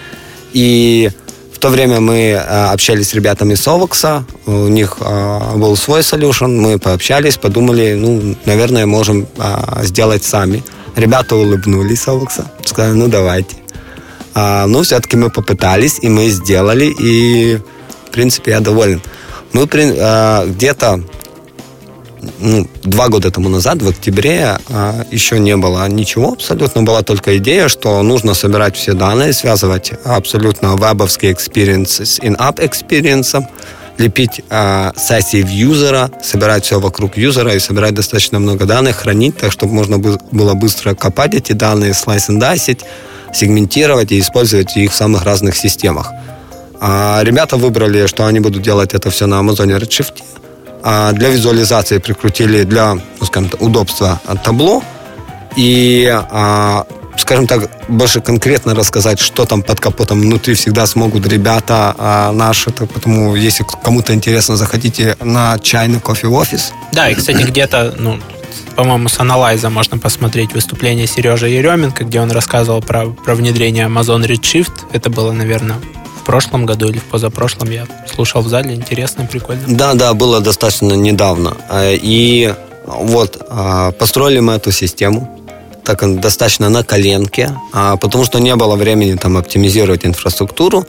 и в то время мы э, общались с ребятами с OWOX, у них э, был свой solution, мы пообщались, подумали, ну, наверное, можем э, сделать сами. Ребята улыбнулись OWOX, сказали, ну, давайте. А, ну, все-таки мы попытались, и мы сделали, и, в принципе, я доволен. Мы где-то ну, два года тому назад, в октябре, а, еще не было ничего абсолютно. Была только идея, что нужно собирать все данные, связывать абсолютно вебовский experience с in-app experience ом, лепить э, сессии в юзера, собирать все вокруг юзера и собирать достаточно много данных, хранить так, чтобы можно было быстро копать эти данные, слайс дасить, сегментировать и использовать их в самых разных системах. А ребята выбрали, что они будут делать это все на Amazon Redshift, для визуализации прикрутили для, ну, скажем удобства табло. И а, скажем так, больше конкретно рассказать, что там под капотом внутри, всегда смогут ребята а, наши. Потому если кому-то интересно, заходите на чайный кофе-офис. Да, и, кстати, где-то, ну, по-моему, с аналайза можно посмотреть выступление Сережи Еременко, где он рассказывал про, про внедрение Amazon Redshift. Это было, наверное, прошлом году или в позапрошлом. Я слушал в зале. Интересно, прикольно. Да, да, было достаточно недавно. Э, и вот, а, построили мы эту систему так достаточно на коленке, а, потому что не было времени там оптимизировать инфраструктуру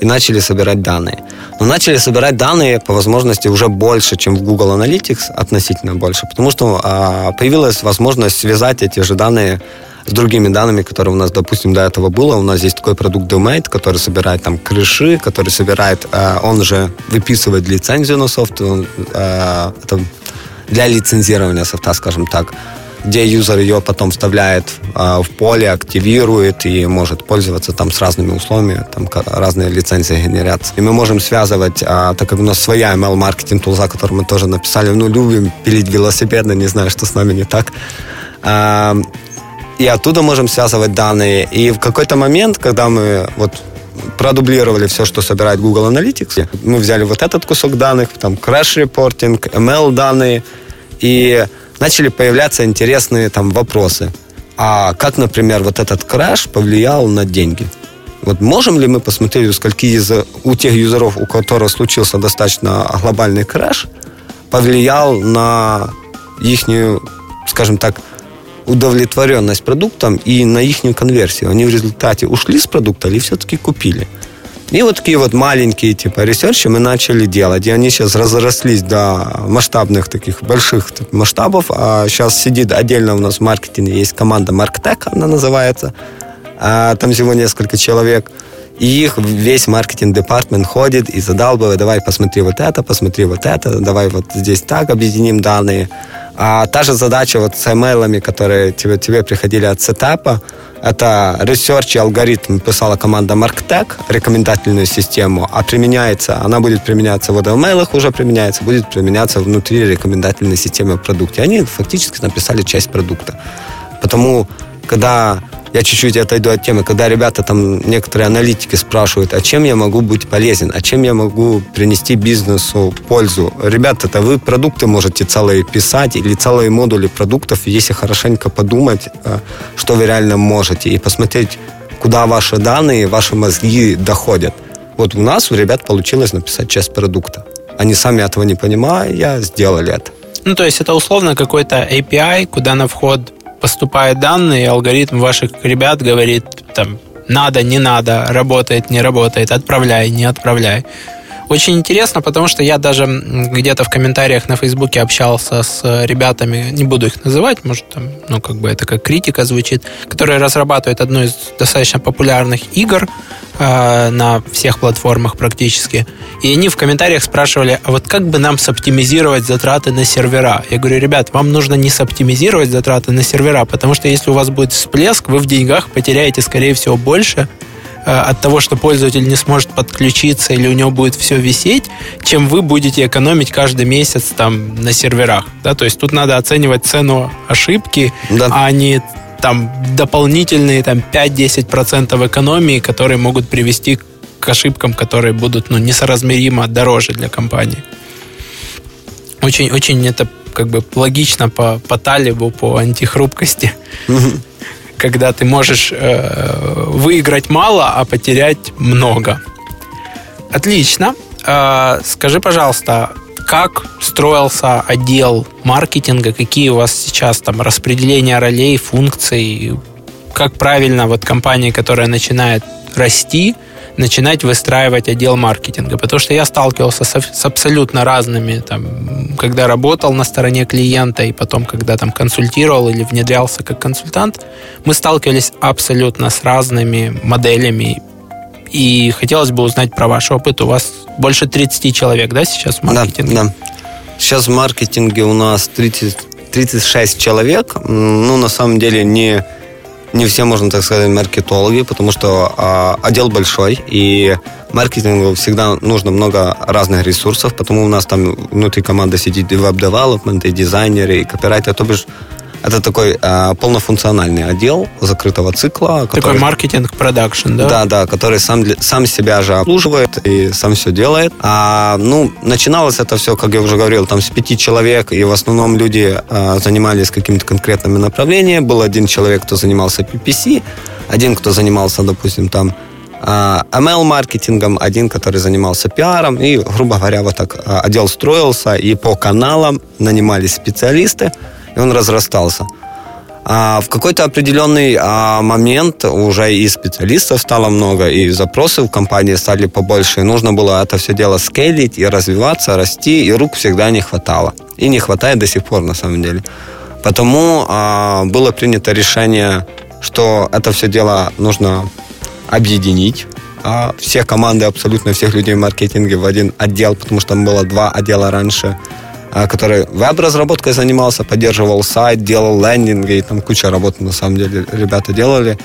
и начали собирать данные. Но начали собирать данные по возможности уже больше, чем в Google Analytics, относительно больше, потому что а, появилась возможность связать эти же данные с другими данными, которые у нас, допустим, до этого было. У нас есть такой продукт DoMate, который собирает там крыши, который собирает, а, он же выписывает лицензию на софт, а, это для лицензирования софта, скажем так где юзер ее потом вставляет э, в поле, активирует и может пользоваться там с разными условиями, там разные лицензии генерятся. И мы можем связывать, э, так как у нас своя ML-маркетинг тулза, которую мы тоже написали, ну, любим пилить велосипеды, не знаю, что с нами не так. Э, и оттуда можем связывать данные. И в какой-то момент, когда мы вот продублировали все, что собирает Google Analytics, мы взяли вот этот кусок данных, там crash reporting, ML данные, и начали появляться интересные там вопросы. А как, например, вот этот краш повлиял на деньги? Вот можем ли мы посмотреть, у скольки из, у тех юзеров, у которых случился достаточно глобальный краш, повлиял на их, скажем так, удовлетворенность продуктом и на их конверсию. Они в результате ушли с продукта или все-таки купили? И вот такие вот маленькие типа ресерчи мы начали делать. И они сейчас разрослись до масштабных таких больших масштабов. А сейчас сидит отдельно у нас в маркетинге есть команда Marktech, она называется. А там всего несколько человек. И их весь маркетинг-департмент ходит и задалбывает, давай посмотри вот это, посмотри вот это, давай вот здесь так объединим данные. А та же задача вот с email, которые тебе, тебе приходили от сетапа, это research и алгоритм писала команда MarkTech, рекомендательную систему, а применяется, она будет применяться в email уже применяется, будет применяться внутри рекомендательной системы в продукте. Они фактически написали часть продукта. Потому, когда я чуть-чуть отойду от темы, когда ребята там, некоторые аналитики спрашивают, а чем я могу быть полезен, а чем я могу принести бизнесу пользу. Ребята, это вы продукты можете целые писать или целые модули продуктов, если хорошенько подумать, э, что вы реально можете, и посмотреть, куда ваши данные, ваши мозги доходят. Вот у нас у ребят получилось написать часть продукта. Они сами этого не понимая, сделали это. Ну, то есть это условно какой-то API, куда на вход поступают данные, алгоритм ваших ребят говорит, там, надо, не надо, работает, не работает, отправляй, не отправляй. Очень интересно, потому что я даже где-то в комментариях на Фейсбуке общался с ребятами, не буду их называть, может, там, ну, как бы это как критика звучит, которые разрабатывают одну из достаточно популярных игр э, на всех платформах практически. И они в комментариях спрашивали, а вот как бы нам соптимизировать затраты на сервера? Я говорю, ребят, вам нужно не соптимизировать затраты на сервера, потому что если у вас будет всплеск, вы в деньгах потеряете, скорее всего, больше, Э, от того, что пользователь не сможет подключиться или у него будет все висеть, чем вы будете экономить каждый месяц там на серверах. Да? То есть тут надо оценивать цену ошибки, да. а не там дополнительные там 5-10% экономии, которые могут привести к ошибкам, которые будут ну, несоразмеримо дороже для компании. Очень, очень это как бы логично по, по талибу, по антихрупкости когда ты можешь э, выиграть мало, а потерять много. Отлично. Э, скажи, пожалуйста, как строился отдел маркетинга, какие у вас сейчас там распределения ролей, функций, как правильно вот компания, которая начинает расти, начинать выстраивать отдел маркетинга. Потому что я сталкивался с, с абсолютно разными, там, когда работал на стороне клиента и потом, когда там консультировал или внедрялся как консультант, мы сталкивались абсолютно с разными моделями. И хотелось бы узнать про ваш опыт. У вас больше 30 человек, да, сейчас в маркетинге? Да, да. Сейчас в маркетинге у нас 30, 36 человек. Ну, на самом деле, не не все, можно так сказать, маркетологи, потому что а, отдел большой, и маркетингу всегда нужно много разных ресурсов, потому у нас там внутри команды сидит и веб-девелопмент, и дизайнеры, и копирайтер, то бишь это такой э, полнофункциональный отдел закрытого цикла. Который, такой маркетинг продакшн, да? Да, да, который сам, сам себя же обслуживает и сам все делает. А, ну, начиналось это все, как я уже говорил, там с пяти человек, и в основном люди э, занимались какими-то конкретными направлениями. Был один человек, кто занимался PPC, один, кто занимался, допустим, там ML-маркетингом, один, который занимался пиаром, и, грубо говоря, вот так отдел строился, и по каналам нанимались специалисты, и он разрастался. А в какой-то определенный а, момент уже и специалистов стало много, и запросы в компании стали побольше, и нужно было это все дело скейлить и развиваться, расти, и рук всегда не хватало. И не хватает до сих пор, на самом деле. Потому а, было принято решение, что это все дело нужно объединить, а, все команды, абсолютно всех людей в маркетинге в один отдел, потому что там было два отдела раньше – который веб-разработкой занимался, поддерживал сайт, делал лендинги, и там куча работы на самом деле ребята делали.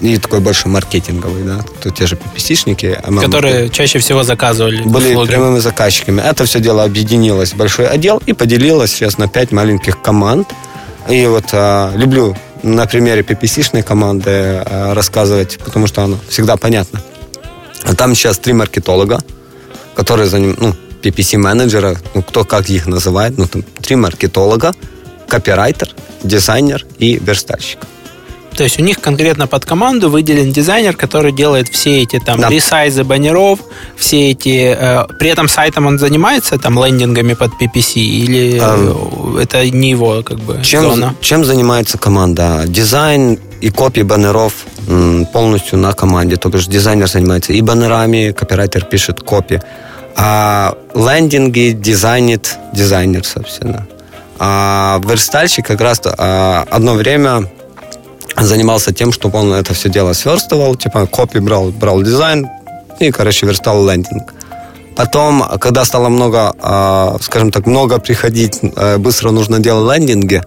И такой больше маркетинговый, да, то те же PPC-шники. Которые чаще всего заказывали. Были услуги. прямыми заказчиками. Это все дело объединилось в большой отдел и поделилось сейчас на пять маленьких команд. И вот а, люблю на примере PPC-шной команды а, рассказывать, потому что оно всегда понятно. Там сейчас три маркетолога, которые за ним, ну, PPC-менеджера, ну, кто как их называет, ну, там, три маркетолога, копирайтер, дизайнер и верстальщик. То есть у них конкретно под команду выделен дизайнер, который делает все эти там да. ресайзы баннеров, все эти... Э, при этом сайтом он занимается там лендингами под PPC или а, это не его как бы чем, зона? Чем занимается команда? Дизайн и копии баннеров полностью на команде. То бишь дизайнер занимается и баннерами, копирайтер пишет копии а лендинги дизайнит дизайнер, собственно. А верстальщик как раз а, одно время занимался тем, чтобы он это все дело сверстывал, типа копи брал, брал дизайн и, короче, верстал лендинг. Потом, когда стало много, а, скажем так, много приходить, а, быстро нужно делать лендинги,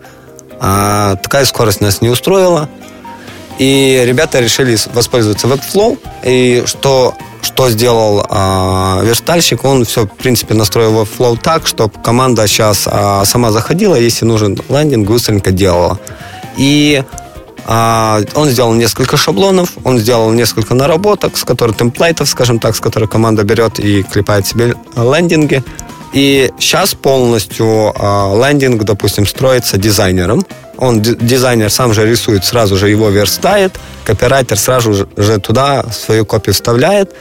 а, такая скорость нас не устроила. И ребята решили воспользоваться Webflow. И что что сделал э, верстальщик, он все, в принципе, настроил во Flow так, чтобы команда сейчас э, сама заходила, если нужен лендинг, быстренько делала. И он сделал несколько шаблонов, он сделал несколько наработок, с которых темплейтов, скажем так, с которых команда берет и клепает себе лендинги. И сейчас полностью э, лендинг, допустим, строится дизайнером. Он дизайнер сам же рисует, сразу же его верстает, копирайтер сразу же туда свою копию вставляет.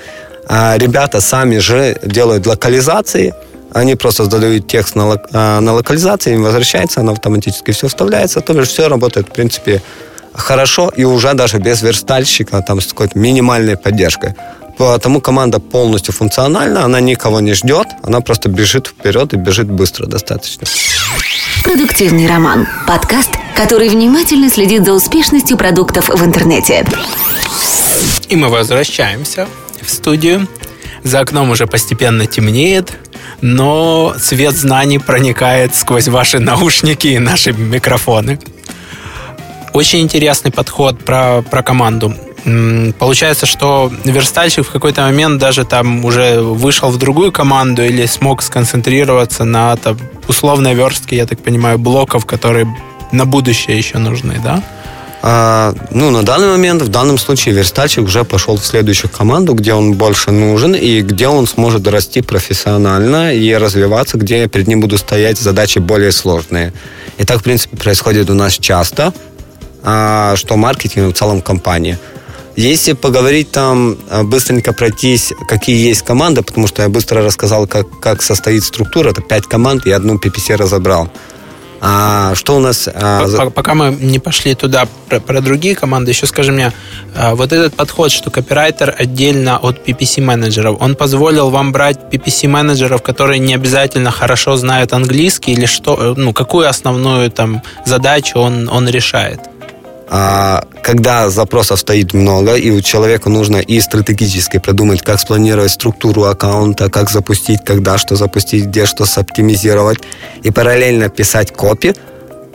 А ребята сами же делают локализации, они просто задают текст а, на локализации, им возвращается, она автоматически все вставляется, то есть все работает, в принципе, хорошо и уже даже без верстальщика, там с какой-то минимальной поддержкой. Потому команда полностью функциональна, она никого не ждет, она просто бежит вперед и бежит быстро достаточно. Продуктивный роман. Подкаст, который внимательно следит за успешностью продуктов в интернете. И мы возвращаемся в студию. За окном уже постепенно темнеет, но свет знаний проникает сквозь ваши наушники и наши микрофоны. Очень интересный подход про, про команду. Получается, что верстальщик в какой-то момент даже там уже вышел в другую команду или смог сконцентрироваться на там, условной верстке, я так понимаю, блоков, которые на будущее еще нужны, да? А, ну, на данный момент, в данном случае, верстальщик уже пошел в следующую команду, где он больше нужен и где он сможет расти профессионально и развиваться, где перед ним будут стоять задачи более сложные. И так, в принципе, происходит у нас часто, что маркетинг в целом компании – если поговорить там, э, быстренько пройтись, какие есть команды, потому что я быстро рассказал, как, как состоит структура, это пять команд, и одну PPC разобрал. А что у нас... А, Пока мы не пошли туда про, про другие команды, еще скажи мне, а, вот этот подход, что копирайтер отдельно от PPC-менеджеров, он позволил вам брать PPC-менеджеров, которые не обязательно хорошо знают английский, или что, э, ну, какую основную там задачу он, он решает? А, когда запросов стоит много, и у человека нужно и стратегически продумать, как спланировать структуру аккаунта, как запустить, когда что запустить, где что соптимизировать, и параллельно писать копи,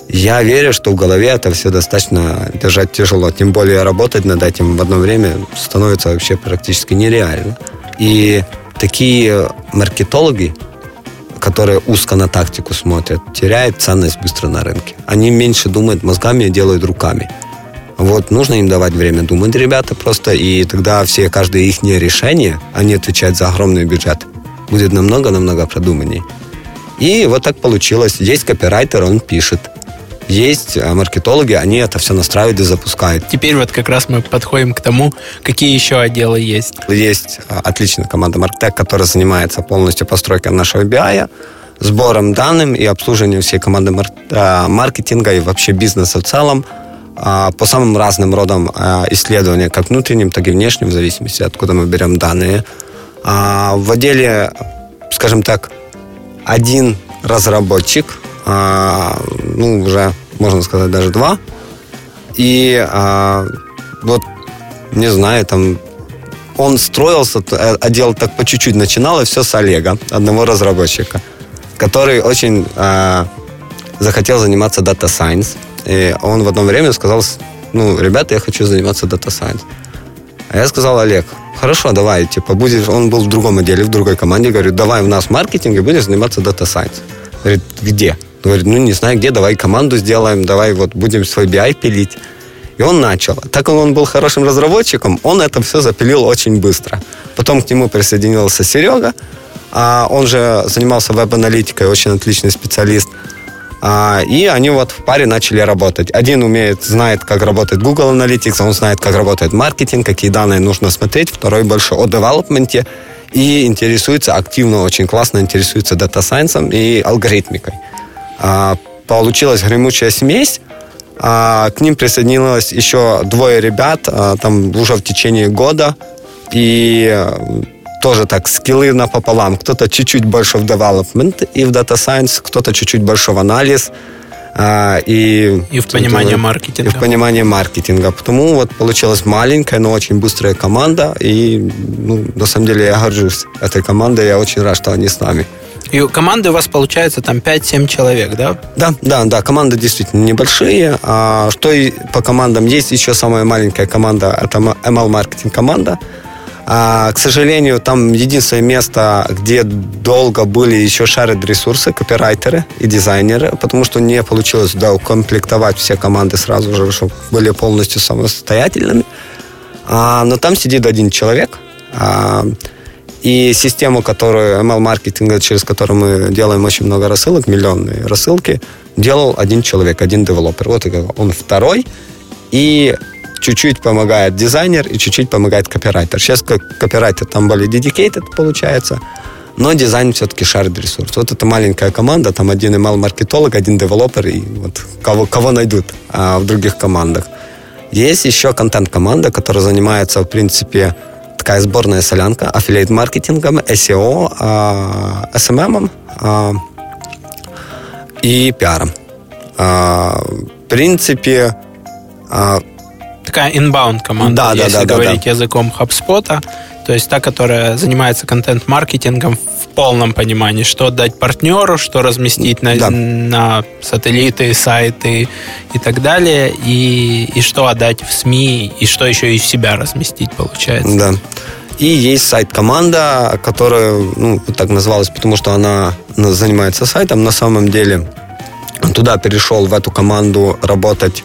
Я верю, что в голове это все достаточно держать тяжело. Тем более работать над этим в одно время становится вообще практически нереально. И такие маркетологи, которые узко на тактику смотрят, теряют ценность быстро на рынке. Они меньше думают мозгами, делают руками. Вот нужно им давать время думать, ребята, просто, и тогда все, каждое их решение, они отвечают за огромный бюджет, будет намного-намного продуманнее. И вот так получилось. Есть копирайтер, он пишет. Есть а, маркетологи, они это все настраивают и запускают. Теперь вот как раз мы подходим к тому, какие еще отделы есть. Есть а, отличная команда Марктек, которая занимается полностью постройкой нашего BI, сбором данных и обслуживанием всей команды а, маркетинга и вообще бизнеса в целом по самым разным родам исследования, как внутренним, так и внешним, в зависимости, откуда мы берем данные. В отделе, скажем так, один разработчик, ну, уже, можно сказать, даже два. И вот, не знаю, там он строился, отдел так по чуть-чуть начинал, и все с Олега, одного разработчика, который очень захотел заниматься Data Science. И он в одно время сказал, ну, ребята, я хочу заниматься Data Science. А я сказал, Олег, хорошо, давай, типа, будешь, он был в другом отделе, в другой команде, говорю, давай у нас маркетинг и будешь заниматься Data Science. Говорит, где? Говорит, ну, не знаю, где, давай команду сделаем, давай вот будем свой BI пилить. И он начал. Так как он был хорошим разработчиком, он это все запилил очень быстро. Потом к нему присоединился Серега, а он же занимался веб-аналитикой, очень отличный специалист. А, и они вот в паре начали работать. Один умеет, знает, как работает Google Analytics, он знает, как работает маркетинг, какие данные нужно смотреть. Второй больше о development е и интересуется активно, очень классно интересуется data science ом и алгоритмикой. А, получилась гремучая смесь. А, к ним присоединилось еще двое ребят, там уже в течение года. И тоже так, скиллы напополам. Кто-то чуть-чуть больше в development и в data science, кто-то чуть-чуть больше в анализ. А, и, и в понимание маркетинга. И в понимание маркетинга. Потому вот получилась маленькая, но очень быстрая команда. И ну, на самом деле я горжусь этой командой. Я очень рад, что они с нами. И команды у вас получается там 5-7 человек, да? Да, да, да. Команды действительно небольшие. А что и по командам есть еще самая маленькая команда, это ML-маркетинг команда. А, к сожалению, там единственное место, где долго были еще шарят ресурсы, копирайтеры и дизайнеры, потому что не получилось да, укомплектовать все команды сразу же, чтобы были полностью самостоятельными. А, но там сидит один человек, а, и систему, которую ML-маркетинга, через которую мы делаем очень много рассылок, миллионные рассылки, делал один человек, один девелопер. Вот он второй. И чуть-чуть помогает дизайнер и чуть-чуть помогает копирайтер. Сейчас копирайтер там более dedicated получается, но дизайн все-таки шарит ресурс. Вот это маленькая команда, там один email-маркетолог, один девелопер, и вот кого, кого найдут а, в других командах. Есть еще контент-команда, которая занимается, в принципе, такая сборная солянка, affiliate-маркетингом, SEO, а, SMM а, и пиаром. А, в принципе, такая inbound команда, да, если да, да, говорить да, да. языком HubSpot. То есть та, которая занимается контент-маркетингом полном понимании, что дать партнеру, что разместить на, да. на сателлиты, сайты и так далее, и, и что отдать в СМИ, и что еще из себя разместить, получается. Да. И есть сайт-команда, которая, ну, так называлась, потому что она занимается сайтом. На самом деле туда перешел в эту команду работать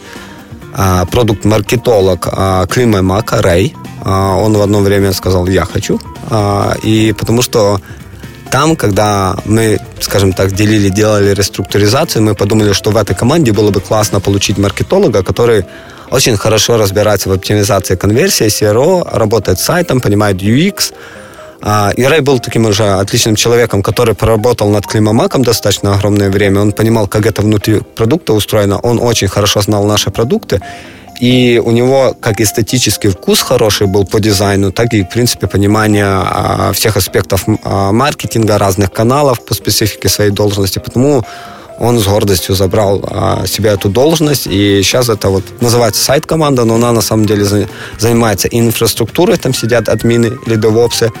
а, продукт-маркетолог а, Клима Мака Рэй. А, он в одно время сказал, я хочу. И потому что там, когда мы, скажем так, делили, делали реструктуризацию, мы подумали, что в этой команде было бы классно получить маркетолога, который очень хорошо разбирается в оптимизации конверсии, CRO, работает с сайтом, понимает UX, а, и Рэй был таким уже отличным человеком, который проработал над Климамаком достаточно огромное время. Он понимал, как это внутри продукта устроено. Он очень хорошо знал наши продукты. И у него как эстетический вкус хороший был по дизайну, так и, в принципе, понимание а, всех аспектов а, маркетинга, разных каналов по специфике своей должности. Потому он с гордостью забрал а, себе эту должность, и сейчас это вот называется сайт-команда, но она на самом деле занимается инфраструктурой, там сидят админы или девопсы,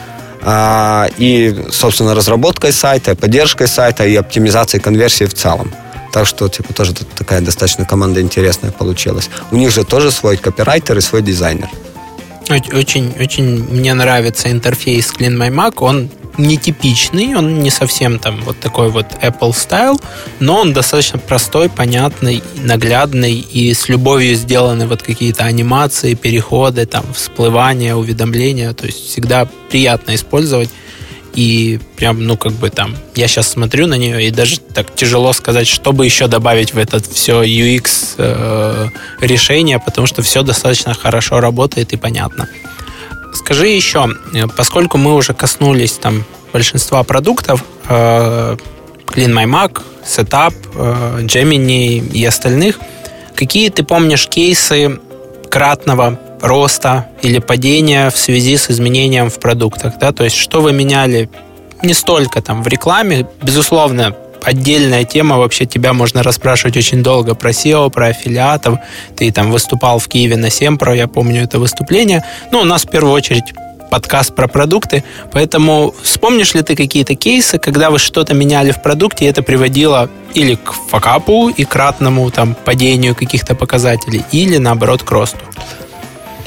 и, собственно, разработкой сайта, поддержкой сайта и оптимизацией конверсии в целом. Так что, типа, тоже такая достаточно команда интересная получилась. У них же тоже свой копирайтер и свой дизайнер. Очень, очень мне нравится интерфейс Clean My Mac. Он нетипичный, он не совсем там вот такой вот Apple style, но он достаточно простой, понятный, наглядный и с любовью сделаны вот какие-то анимации, переходы, там, всплывания, уведомления, то есть всегда приятно использовать. И прям, ну, как бы там, я сейчас смотрю на нее, и даже так тяжело сказать, что бы еще добавить в это все UX э, решение, потому что все достаточно хорошо работает и понятно. Скажи еще, э, поскольку мы уже коснулись там большинства продуктов, э, Clean My Mac, Setup, э, Gemini и остальных, какие ты помнишь кейсы кратного роста или падения в связи с изменением в продуктах, да, то есть что вы меняли не столько там в рекламе, безусловно, отдельная тема, вообще тебя можно расспрашивать очень долго про SEO, про аффилиатов, ты там выступал в Киеве на Семпро, я помню это выступление, ну, у нас в первую очередь подкаст про продукты, поэтому вспомнишь ли ты какие-то кейсы, когда вы что-то меняли в продукте, и это приводило или к факапу и кратному там падению каких-то показателей, или наоборот к росту?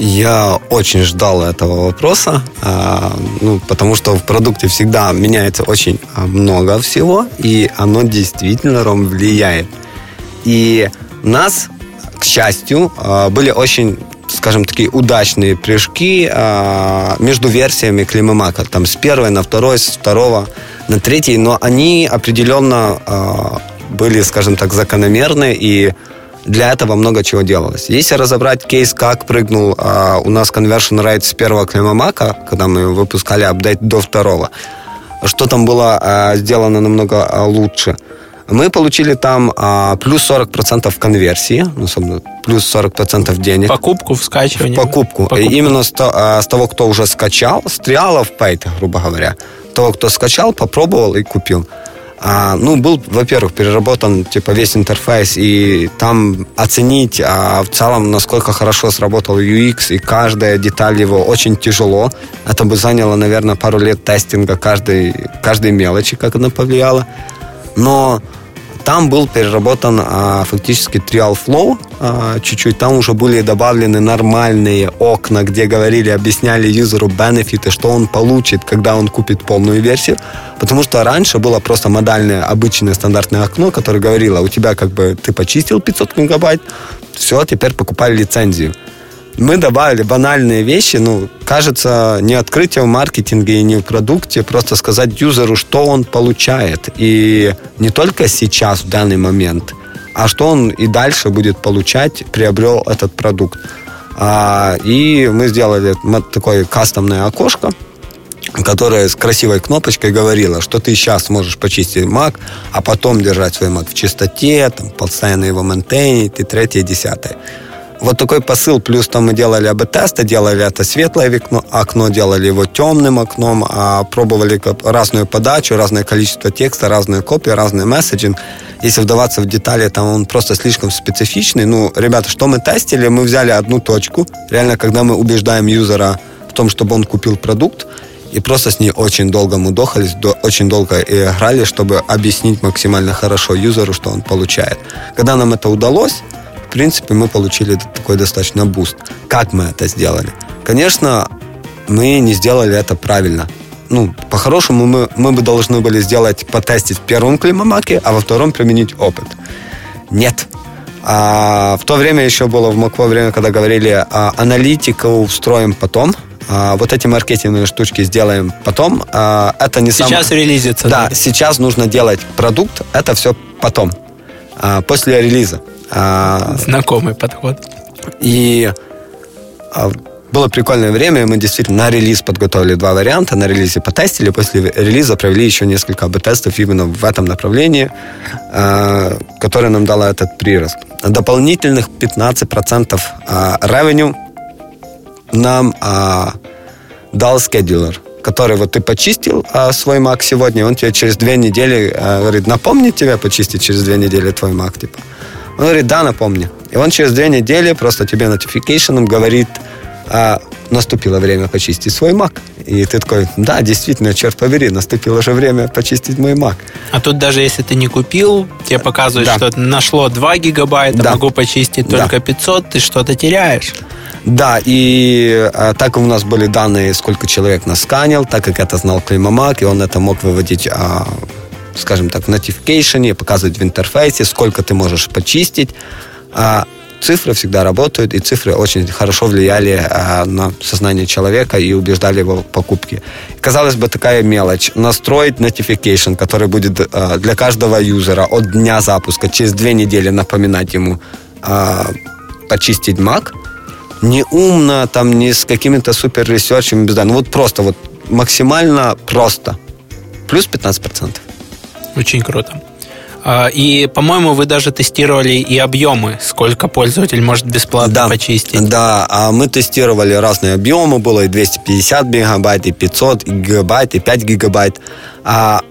Я очень ждал этого вопроса, а, ну, потому что в продукте всегда меняется очень а, много всего, и оно действительно влияет. И нас, к счастью, а, были очень скажем, такие удачные прыжки между версиями Климамака. Там с первой на второй, с второго на третий, но они определенно были, скажем так, закономерны и для этого много чего делалось. Если разобрать кейс, как прыгнул а, у нас conversion rate с первого клемамака, когда мы выпускали апдейт до второго, что там было а, сделано намного а, лучше. Мы получили там а, плюс 40% конверсии, ну, особенно плюс 40% денег. Покупку в скачивании. Покупку. покупку. Именно с, а, с того, кто уже скачал, с триала в пейт, грубо говоря. Того, кто скачал, попробовал и купил. А, ну, был, во-первых, переработан типа весь интерфейс, и там оценить а, в целом, насколько хорошо сработал UX, и каждая деталь его очень тяжело. Это бы заняло, наверное, пару лет тестинга каждой, каждой мелочи, как она повлияла. Но там был переработан а, фактически trial flow а, чуть-чуть. Там уже были добавлены нормальные окна, где говорили, объясняли юзеру бенефиты, что он получит, когда он купит полную версию. Потому что раньше было просто модальное, обычное стандартное окно, которое говорило, у тебя как бы ты почистил 500 мегабайт, все, теперь покупай лицензию мы добавили банальные вещи, ну, кажется, не открытие в маркетинге и не в продукте, просто сказать юзеру, что он получает. И не только сейчас, в данный момент, а что он и дальше будет получать, приобрел этот продукт. А, и мы сделали такое кастомное окошко, которая с красивой кнопочкой говорила, что ты сейчас можешь почистить Mac, а потом держать свой Mac в чистоте, там, постоянно его мейнтейнить и третье, и десятое. Вот такой посыл. Плюс там мы делали АБ-тесты, делали это светлое окно, окно, делали его темным окном, а пробовали разную подачу, разное количество текста, разные копии, разный месседжинг. Если вдаваться в детали, там он просто слишком специфичный. Ну, ребята, что мы тестили? Мы взяли одну точку. Реально, когда мы убеждаем юзера в том, чтобы он купил продукт, и просто с ней очень долго мудохались, очень долго играли, чтобы объяснить максимально хорошо юзеру, что он получает. Когда нам это удалось, принципе, мы получили такой достаточно буст. Как мы это сделали? Конечно, мы не сделали это правильно. Ну, по-хорошему, мы, мы бы должны были сделать, потестить в первом климамаке, а во втором применить опыт. Нет. А, в то время еще было в Макво время, когда говорили, а, аналитику встроим потом, а, вот эти маркетинговые штучки сделаем потом. А, это не Сейчас сам... релизится. Да, да, сейчас нужно делать продукт, это все потом, а, после релиза. А, Знакомый подход. И а, было прикольное время, мы действительно на релиз подготовили два варианта, на релизе потестили, после релиза провели еще несколько АБ-тестов именно в этом направлении, а, которое нам дало этот прирост. Дополнительных 15% revenue нам дал скедулер, который вот ты почистил свой Mac сегодня, он тебе через две недели говорит, напомни тебе почистить через две недели твой Mac, типа. Он говорит, да, напомни. И он через две недели просто тебе notification говорит, а, наступило время почистить свой Mac. И ты такой, да, действительно, черт побери, наступило же время почистить мой Mac. А тут даже если ты не купил, тебе показывают, да. что нашло 2 гигабайта, да. могу почистить только да. 500, ты что-то теряешь. Да, и а, так у нас были данные, сколько человек насканил, так как это знал Климамак, и он это мог выводить, а, скажем так, в notification, показывать в интерфейсе, сколько ты можешь почистить. А, цифры всегда работают, и цифры очень хорошо влияли а, на сознание человека и убеждали его в покупке. Казалось бы, такая мелочь. Настроить notification, который будет а, для каждого юзера от дня запуска через две недели напоминать ему а, почистить Mac. Не умно, там, не с какими-то супер ресерчами. Ну, вот просто, вот максимально просто. Плюс 15%. Очень круто. А, и, по-моему, вы даже тестировали и объемы, сколько пользователь может бесплатно да, почистить. Да, а мы тестировали разные объемы, было и 250 мегабайт, и 500 и гигабайт, и 5 гигабайт. А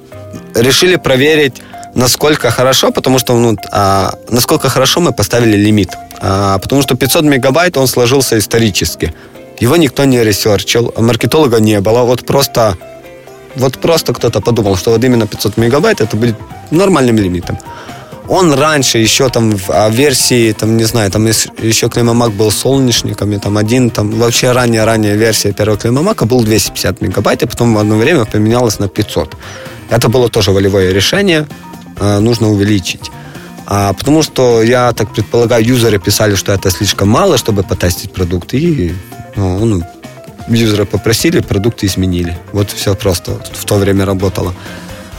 решили проверить, насколько хорошо, потому что ну, а, насколько хорошо мы поставили лимит. А, потому что 500 мегабайт, он сложился исторически. Его никто не ресерчил, маркетолога не было. Вот просто вот просто кто-то подумал, что вот именно 500 мегабайт это будет нормальным лимитом. Он раньше еще там в а, версии, там, не знаю, там еще CleanMyMac был солнечниками, там один, там вообще ранняя-ранняя версия первого CleanMyMac'а был 250 мегабайт, и потом в одно время поменялось на 500. Это было тоже волевое решение, а, нужно увеличить. А, потому что, я так предполагаю, юзеры писали, что это слишком мало, чтобы потестить продукт, и ну, он юзера попросили, продукты изменили. Вот все просто в то время работало.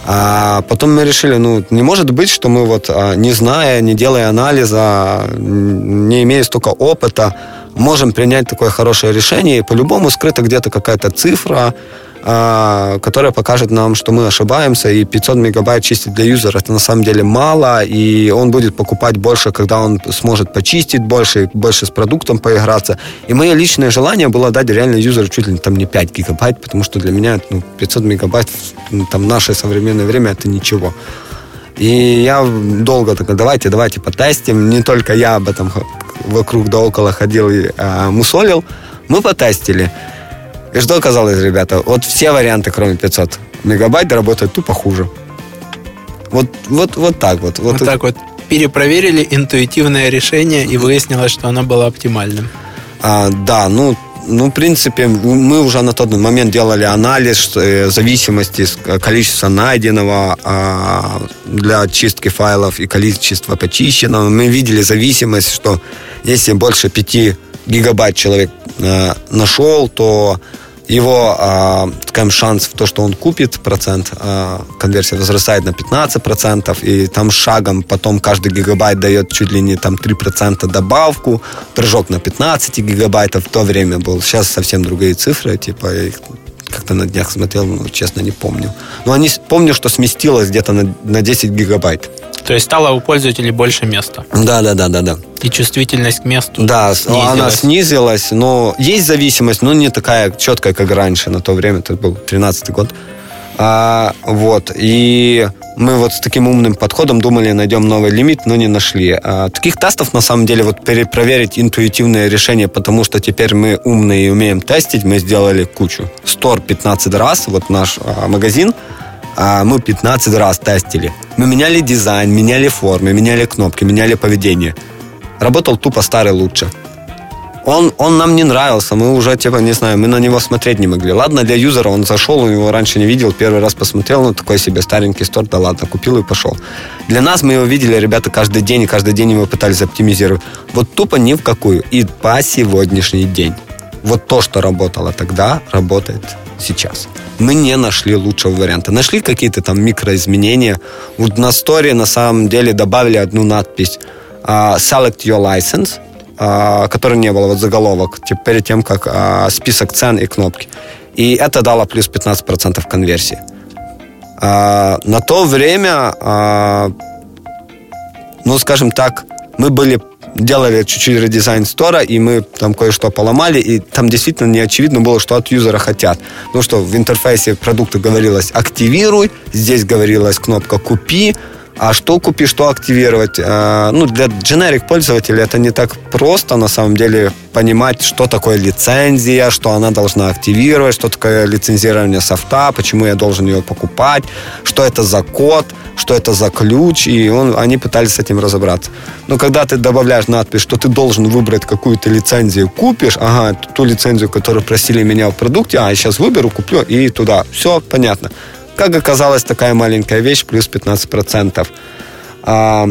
А потом мы решили, ну, не может быть, что мы вот, а, не зная, не делая анализа, не имея столько опыта, можем принять такое хорошее решение, и по-любому скрыта где-то какая-то цифра, которая покажет нам, что мы ошибаемся, и 500 мегабайт чистить для юзера это на самом деле мало, и он будет покупать больше, когда он сможет почистить больше, больше с продуктом поиграться. И мое личное желание было дать реально юзеру чуть ли там не 5 гигабайт, потому что для меня ну, 500 мегабайт ну, там, в наше современное время это ничего. И я долго такой, давайте, давайте потестим. Не только я об этом вокруг да около ходил и а, мусолил. Мы потестили. И что оказалось, ребята? Вот все варианты, кроме 500 мегабайт, работают тупо хуже. Вот, вот, вот так вот. Вот, вот так вот перепроверили интуитивное решение и выяснилось, что оно было оптимальным. А, да, ну, ну, в принципе, мы уже на тот момент делали анализ э, зависимости количества найденного а, для очистки файлов и количества почищенного. Мы видели зависимость, что если больше 5 гигабайт человек э, нашел, то его, э, шанс в то, что он купит процент, э, конверсия возрастает на 15%, и там шагом потом каждый гигабайт дает чуть ли не там 3% добавку, прыжок на 15 гигабайтов в то время был. Сейчас совсем другие цифры, типа их как-то на днях смотрел, но честно не помню. Но они, помню, что сместилось где-то на, на 10 гигабайт. То есть стало у пользователей больше места. Да, да, да, да, да. И чувствительность к месту. Да, снизилась. она снизилась, но есть зависимость, но не такая четкая, как раньше. На то время это был 13 год. А, вот. И мы вот с таким умным подходом думали, найдем новый лимит, но не нашли. А, таких тестов, на самом деле, вот перепроверить интуитивное решение, потому что теперь мы умные и умеем тестить, мы сделали кучу. Стор 15 раз, вот наш а, магазин, а, мы 15 раз тестили. Мы меняли дизайн, меняли формы, меняли кнопки, меняли поведение. Работал тупо старый лучше. Он, он нам не нравился, мы уже, типа, не знаю, мы на него смотреть не могли. Ладно, для юзера он зашел, его раньше не видел, первый раз посмотрел, ну, такой себе старенький стор, да ладно, купил и пошел. Для нас мы его видели, ребята, каждый день, и каждый день его пытались оптимизировать. Вот тупо ни в какую. И по сегодняшний день. Вот то, что работало тогда, работает сейчас. Мы не нашли лучшего варианта. Нашли какие-то там микроизменения. Вот на сторе на самом деле добавили одну надпись uh, Select your license, uh, которой не было, вот заголовок, типа, перед тем, как uh, список цен и кнопки. И это дало плюс 15% конверсии. Uh, на то время, ну, скажем так, мы были делали чуть-чуть редизайн стора, и мы там кое-что поломали, и там действительно не очевидно было, что от юзера хотят. Ну что, в интерфейсе продукта говорилось «активируй», здесь говорилась кнопка «купи», А что купить, что активировать? Э, ну, для generic пользователя это не так просто, на самом деле, понимать, что такое лицензия, что она должна активировать, что такое лицензирование софта, почему я должен ее покупать, что это за код, что это за ключ, и он, они пытались с этим разобраться. Но когда ты добавляешь надпись, что ты должен выбрать какую-то лицензию, купишь, ага, ту лицензию, которую просили меня в продукте, а, я сейчас выберу, куплю, и туда. Все понятно. Как оказалось, такая маленькая вещь, плюс 15%. А,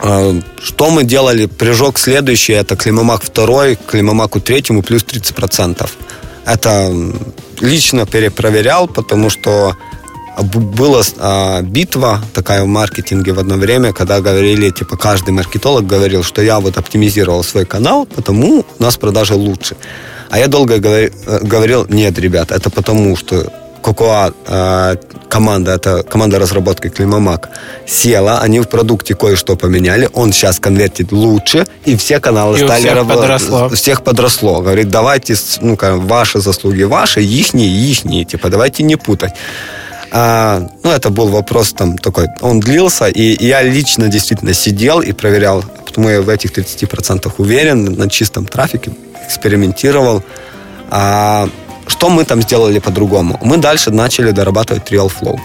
а, что мы делали? Прыжок следующий, это Климамак второй, Климамаку третьему плюс 30%. Это лично перепроверял, потому что была битва такая в маркетинге в одно время, когда говорили, типа, каждый маркетолог говорил, что я вот оптимизировал свой канал, потому у нас продажи лучше. А я долго говорил, говорил нет, ребят, это потому, что Cocoa э, команда, это команда разработки Климамак, села, они в продукте кое-что поменяли, он сейчас конвертит лучше, и все каналы и стали работать. Подросло. Всех подросло. Говорит, давайте, ну, ваши заслуги ваши, ихние, ихние, типа, давайте не путать. А, ну, это был вопрос там такой, он длился, и я лично действительно сидел и проверял, потому я в этих 30% уверен, на чистом трафике, экспериментировал. А, что мы там сделали по-другому? Мы дальше начали дорабатывать Real Flow.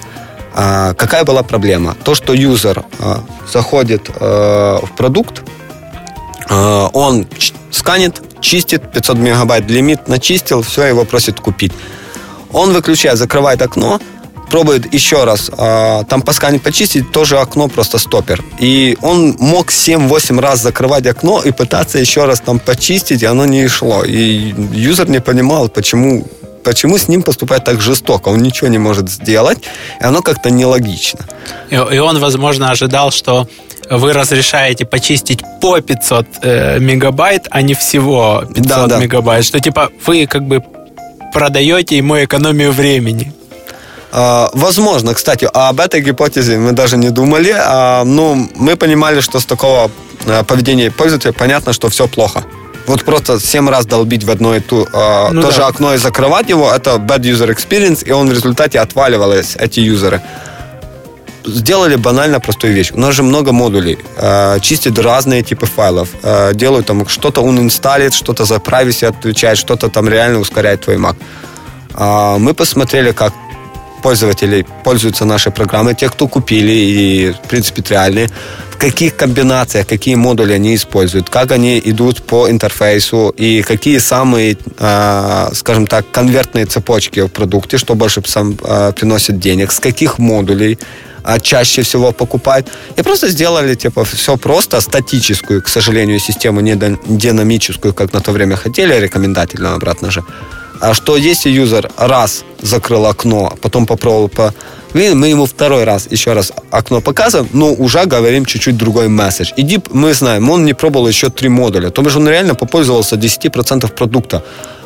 А, какая была проблема? То, что юзер а, заходит а, в продукт, а, он сканит, чистит, 500 мегабайт лимит начистил, все, его просит купить. Он выключает, закрывает окно, пробует еще раз э, там посканить, почистить, тоже окно просто стопер. И он мог 7-8 раз закрывать окно и пытаться еще раз там почистить, и оно не шло. И юзер не понимал, почему почему с ним поступать так жестоко? Он ничего не может сделать, и оно как-то нелогично. И, и он, возможно, ожидал, что вы разрешаете почистить по 500 э, мегабайт, а не всего 500 да, да. мегабайт. Что типа вы как бы продаете ему экономию времени. А, возможно, кстати, об этой гипотезе мы даже не думали, а, ну, мы понимали, что с такого а, поведения пользователя понятно, что все плохо. Вот просто 7 раз долбить в одно и ту, ну то да. же окно и закрывать его, это bad user experience, и он в результате отваливались, эти юзеры. Сделали банально простую вещь. У нас же много модулей. чистят разные типы файлов. делают там что-то он инсталит, что-то за privacy отвечает, что-то там реально ускоряет твой Mac. мы посмотрели, как пользователей пользуются нашей программой, те, кто купили и, в принципе, реальные, в каких комбинациях, какие модули они используют, как они идут по интерфейсу и какие самые, а, скажем так, конвертные цепочки в продукте, что больше сам а, приносит денег, с каких модулей а, чаще всего покупают. И просто сделали, типа, все просто, статическую, к сожалению, систему, не динамическую, как на то время хотели, рекомендательную обратно же. А что если юзер раз закрыл окно, потом попробовал по мы ему второй раз еще раз окно показываем, но уже говорим чуть-чуть другой месседж. Иди, мы знаем, он не пробовал еще три модуля. То есть он реально попользовался 10% продукта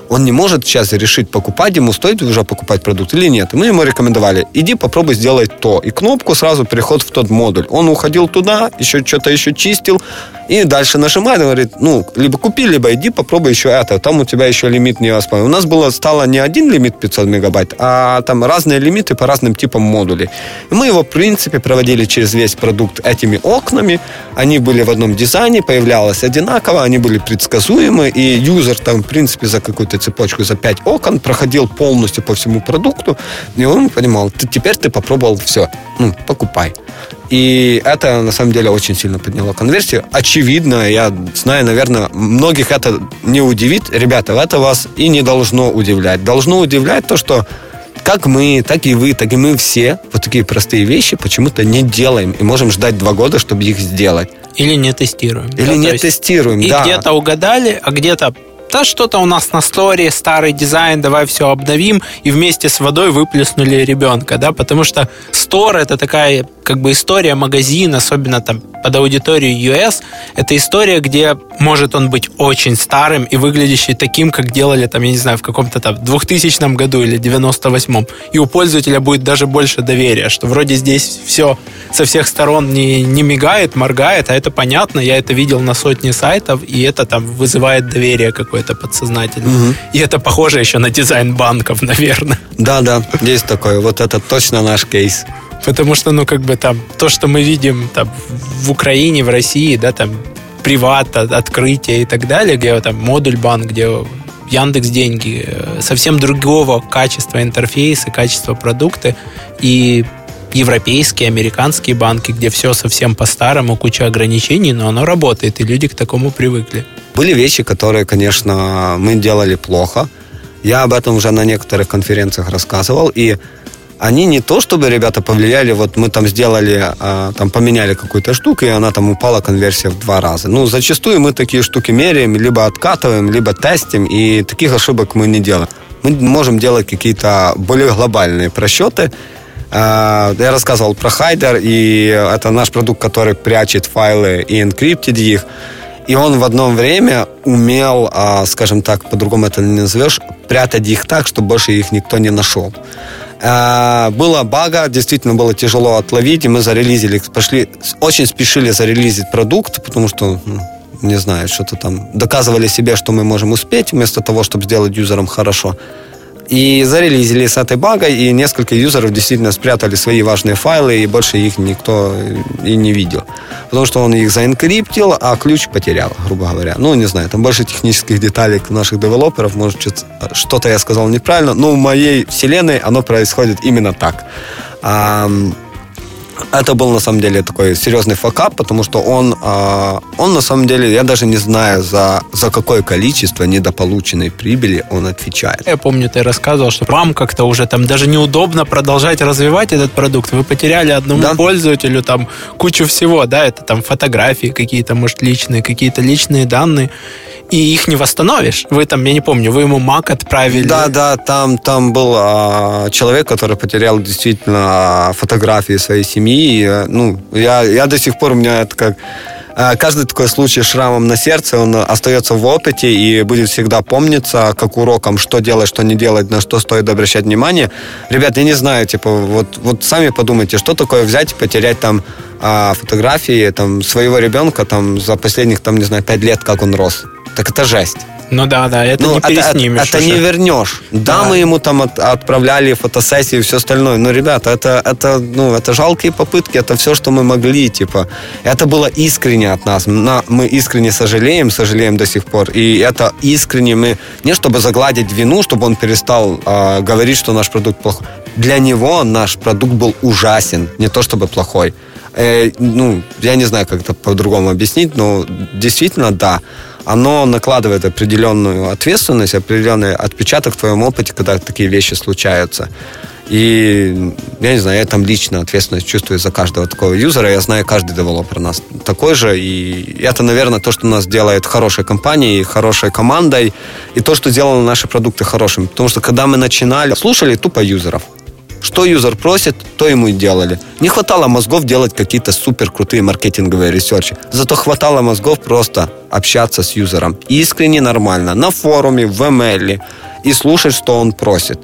он не может сейчас решить, покупать ему, стоит уже покупать продукт или нет. мы ему рекомендовали, иди попробуй сделать то. И кнопку сразу переход в тот модуль. Он уходил туда, еще что-то еще чистил, и дальше нажимает, говорит, ну, либо купи, либо иди попробуй еще это. Там у тебя еще лимит не восполнен. У нас было, стало не один лимит 500 мегабайт, а там разные лимиты по разным типам модулей. И мы его, в принципе, проводили через весь продукт этими окнами. Они были в одном дизайне, появлялось одинаково, они были предсказуемы, и юзер там, в принципе, за какую-то эту цепочку за 5 окон, проходил полностью по всему продукту, и он понимал, ты, теперь ты попробовал все, ну, покупай. И это, на самом деле, очень сильно подняло конверсию. Очевидно, я знаю, наверное, многих это не удивит. Ребята, это вас и не должно удивлять. Должно удивлять то, что как мы, так и вы, так и мы все вот такие простые вещи почему-то не делаем и можем ждать два года, чтобы их сделать. Или не тестируем. Или да, не тестируем, и да. где-то угадали, а где-то да что-то у нас на сторе, старый дизайн, давай все обновим, и вместе с водой выплеснули ребенка, да, потому что стор это такая как бы история магазина, особенно там под аудиторию US, это история, где может он быть очень старым и выглядящий таким, как делали там, я не знаю, в каком-то там 2000 году или 98-м. И у пользователя будет даже больше доверия, что вроде здесь все со всех сторон не, не мигает, моргает, а это понятно, я это видел на сотне сайтов, и это там вызывает доверие какое-то подсознательно. Угу. И это похоже еще на дизайн банков, наверное. Да, да, есть такое. Вот это точно наш кейс. Потому что, ну, как бы там, то, что мы видим там в Украине, в России, да, там, приват, открытие и так далее, где там модуль банк, где Яндекс деньги, э, совсем другого качества интерфейса, качества продукты и европейские, американские банки, где все совсем по-старому, куча ограничений, но оно работает, и люди к такому привыкли. Были вещи, которые, конечно, мы делали плохо. Я об этом уже на некоторых конференциях рассказывал, и они не то, чтобы ребята повлияли, вот мы там сделали, а, там поменяли какую-то штуку, и она там упала конверсия в два раза. Ну, зачастую мы такие штуки меряем, либо откатываем, либо тестим, и таких ошибок мы не делаем. Мы можем делать какие-то более глобальные просчеты. А, я рассказывал про Хайдер, и это наш продукт, который прячет файлы и энкриптит их. И он в одно время умел, а, скажем так, по-другому это не назовешь, прятать их так, чтобы больше их никто не нашел. Э, было бага, действительно было тяжело отловить, и мы зарелизили, пошли, очень спешили зарелизить продукт, потому что, ну, не знаю, что-то там доказывали себе, что мы можем успеть, вместо того, чтобы сделать юзерам хорошо. И зарелизили с этой багой, и несколько юзеров действительно спрятали свои важные файлы, и больше их никто и не видел. Потому что он их заинкриптил, а ключ потерял, грубо говоря. Ну, не знаю, там больше технических деталей наших девелоперов. Может, что-то я сказал неправильно, но в моей вселенной оно происходит именно так. Это был на самом деле такой серьезный факап, потому что он, э, он на самом деле, я даже не знаю, за, за какое количество недополученной прибыли он отвечает. Я помню, ты рассказывал, что вам как-то уже там даже неудобно продолжать развивать этот продукт. Вы потеряли одному да. пользователю там кучу всего, да, это там фотографии какие-то, может, личные, какие-то личные данные и их не восстановишь. Вы там, я не помню, вы ему мак отправили. Да, да, там, там был а, человек, который потерял действительно фотографии своей семьи. И, ну, я, я до сих пор, у меня это как а, каждый такой случай шрамом на сердце, он остается в опыте и будет всегда помниться, как уроком, что делать, что не делать, на что стоит обращать внимание. Ребят, я не знаю, типа, вот, вот сами подумайте, что такое взять и потерять там а, фотографии там, своего ребенка там, за последних, там, не знаю, пять лет, как он рос так это жесть. Ну да, да, это ну, не переснимешь. Это, это не вернешь. Да, да, мы ему там от, отправляли фотосессии и все остальное. Но, ребята, это, это, ну, это жалкие попытки, это все, что мы могли, типа. Это было искренне от нас. На, мы искренне сожалеем, сожалеем до сих пор. И это искренне мы, не чтобы загладить вину, чтобы он перестал э, говорить, что наш продукт плохой. Для него наш продукт был ужасен, не то чтобы плохой. Э, ну, я не знаю, как это по-другому объяснить, но действительно, да оно накладывает определенную ответственность, определенный отпечаток в твоем опыте, когда такие вещи случаются. И я не знаю, я там лично ответственность чувствую за каждого такого юзера. Я знаю, каждый девелопер у нас такой же. И это, наверное, то, что нас делает хорошей компанией, хорошей командой. И то, что делало наши продукты хорошими. Потому что когда мы начинали, слушали тупо юзеров. Что юзер просит, то ему и делали. Не хватало мозгов делать какие-то супер крутые маркетинговые ресерчи. Зато хватало мозгов просто общаться с юзером. Искренне нормально. На форуме, в email. И слушать, что он просит.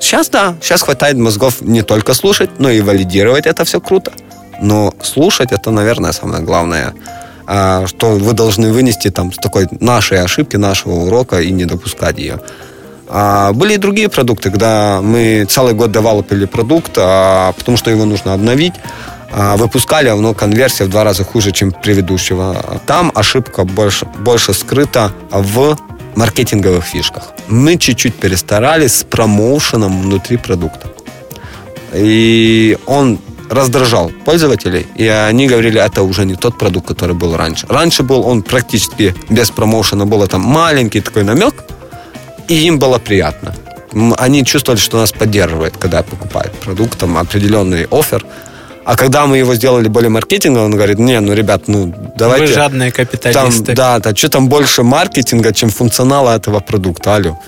Сейчас да, сейчас хватает мозгов не только слушать, но и валидировать это все круто. Но слушать это, наверное, самое главное, а, что вы должны вынести там с такой нашей ошибки, нашего урока и не допускать ее. А были и другие продукты, когда мы целый год девелопили продукт, а, потому что его нужно обновить. А, выпускали, но конверсия в два раза хуже, чем предыдущего. Там ошибка больше, больше скрыта в маркетинговых фишках. Мы чуть-чуть перестарались с промоушеном внутри продукта. И он раздражал пользователей, и они говорили, это уже не тот продукт, который был раньше. Раньше был он практически без промоушена, был там маленький такой намек – и им было приятно. Они чувствовали, что нас поддерживает, когда покупают продукт, там определенный офер. А когда мы его сделали более маркетинговым, он говорит, не, ну, ребят, ну, давайте... Вы жадные капиталисты. Там, да, да, что там больше маркетинга, чем функционала этого продукта, алло.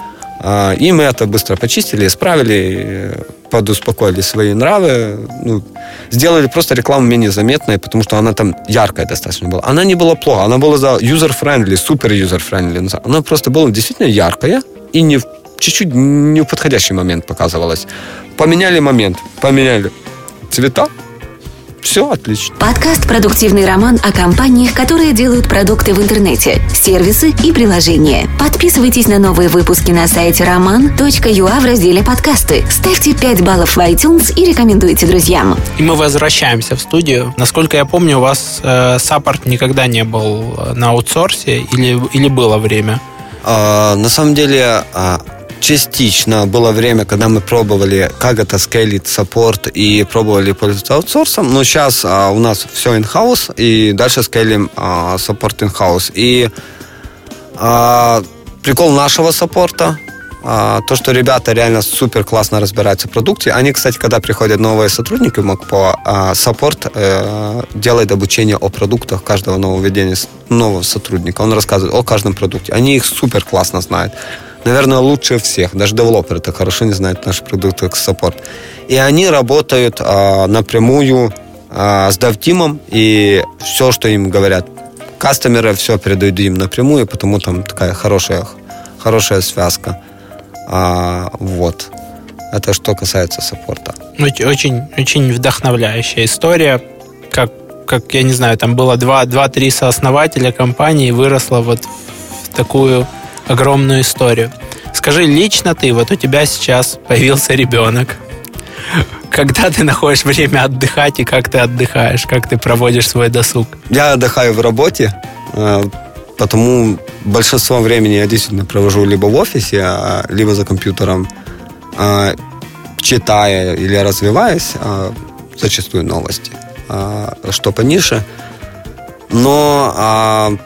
А, и мы это быстро почистили, исправили. подуспокоили свои нравы, ну, сделали просто рекламу менее заметной, потому что она там яркая достаточно была. Она не была плохо, она была за user-friendly, супер user-friendly. Она просто была действительно яркая и не в чуть-чуть не в подходящий момент показывалась. Поменяли момент, поменяли цвета, все отлично. Подкаст «Продуктивный роман» о компаниях, которые делают продукты в интернете, сервисы и приложения. Подписывайтесь на новые выпуски на сайте roman.ua в разделе «Подкасты». Ставьте 5 баллов в iTunes и рекомендуйте друзьям. И мы возвращаемся в студию. Насколько я помню, у вас э, саппорт никогда не был на аутсорсе или, или было время? А, на самом деле, а, частично было время, когда мы пробовали, как это скейлить саппорт и пробовали пользоваться аутсорсом, но сейчас а, у нас все in-house и дальше скейлим саппорт in-house. И прикол нашего саппорта то, что ребята реально супер классно разбираются в продукте. Они, кстати, когда приходят новые сотрудники в MacPaw, а, саппорт э, делает обучение о продуктах каждого нововведения нового сотрудника. Он рассказывает о каждом продукте. Они их супер классно знают наверное, лучше всех. Даже девелоперы так хорошо не знают наши продукты как саппорт. И они работают а, напрямую а, с DevTeam, и все, что им говорят кастомеры, все передают им напрямую, потому там такая хорошая, хорошая связка. А, вот. Это что касается саппорта. Очень, очень вдохновляющая история. Как, как я не знаю, там было два-три сооснователя компании, выросло вот в такую огромную историю. Скажи, лично ты, вот у тебя сейчас появился ребенок. Когда ты находишь время отдыхать и как ты отдыхаешь, как ты проводишь свой досуг? Я отдыхаю в работе, э, потому большинство времени я действительно провожу либо в офисе, а, либо за компьютером, а, читая или развиваясь, а, зачастую новости, что по нише. Но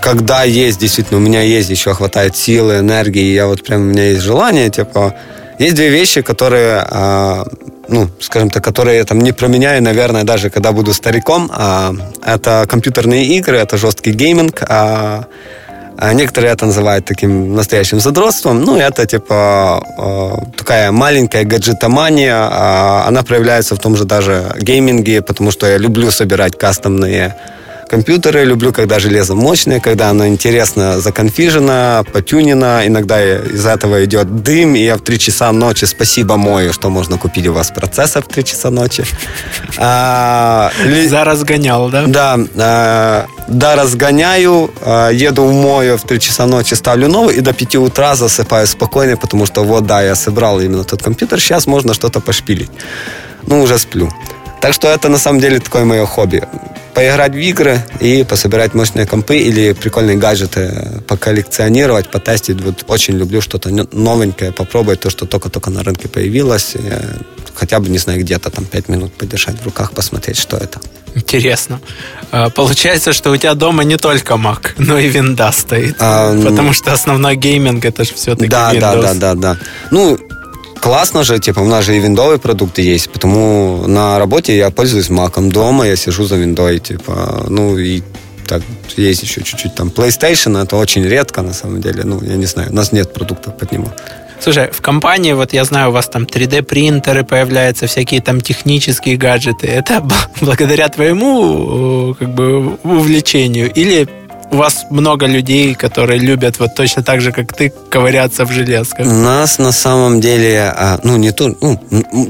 когда есть, действительно, у меня есть еще хватает силы, энергии, я вот прям, у меня есть желание, типа, есть две вещи, которые, а, ну, скажем так, которые я там не променяю, наверное, даже когда буду стариком. А, это компьютерные игры, это жесткий гейминг, а некоторые это называют таким настоящим задротством. Ну, это типа такая маленькая гаджетомания. Она проявляется в том же даже гейминге, потому что я люблю собирать кастомные компьютеры, люблю, когда железо мощное, когда оно интересно законфижено, потюнено. Иногда из этого идет дым, и я в 3 часа ночи спасибо мою, что можно купить у вас процессор в 3 часа ночи. А, За разгонял, да? Да. А, да, разгоняю, а, еду в мою в 3 часа ночи, ставлю новый, и до 5 утра засыпаю спокойно, потому что вот, да, я собрал именно тот компьютер, сейчас можно что-то пошпилить. Ну, уже сплю. Так что это на самом деле такое мое хобби поиграть в игры и пособирать мощные компы или прикольные гаджеты, поколлекционировать, потестить. Вот очень люблю что-то новенькое, попробовать то, что только-только на рынке появилось. Хотя бы, не знаю, где-то там пять минут подержать в руках, посмотреть, что это. Интересно. А, получается, что у тебя дома не только Mac, но и Windows стоит. А, потому что основной гейминг это же все-таки да, Windows. Да, да, да, да. Ну, классно же, типа, у нас же и виндовые продукты есть, потому на работе я пользуюсь маком, дома я сижу за виндой, типа, ну и так, есть еще чуть-чуть там PlayStation, это очень редко, на самом деле, ну, я не знаю, у нас нет продуктов под него. Слушай, в компании, вот я знаю, у вас там 3D-принтеры появляются, всякие там технические гаджеты. Это благодаря твоему как бы увлечению или у вас много людей, которые любят вот точно так же, как ты, ковыряться в железках. Нас на самом деле, а, ну, не то, ну,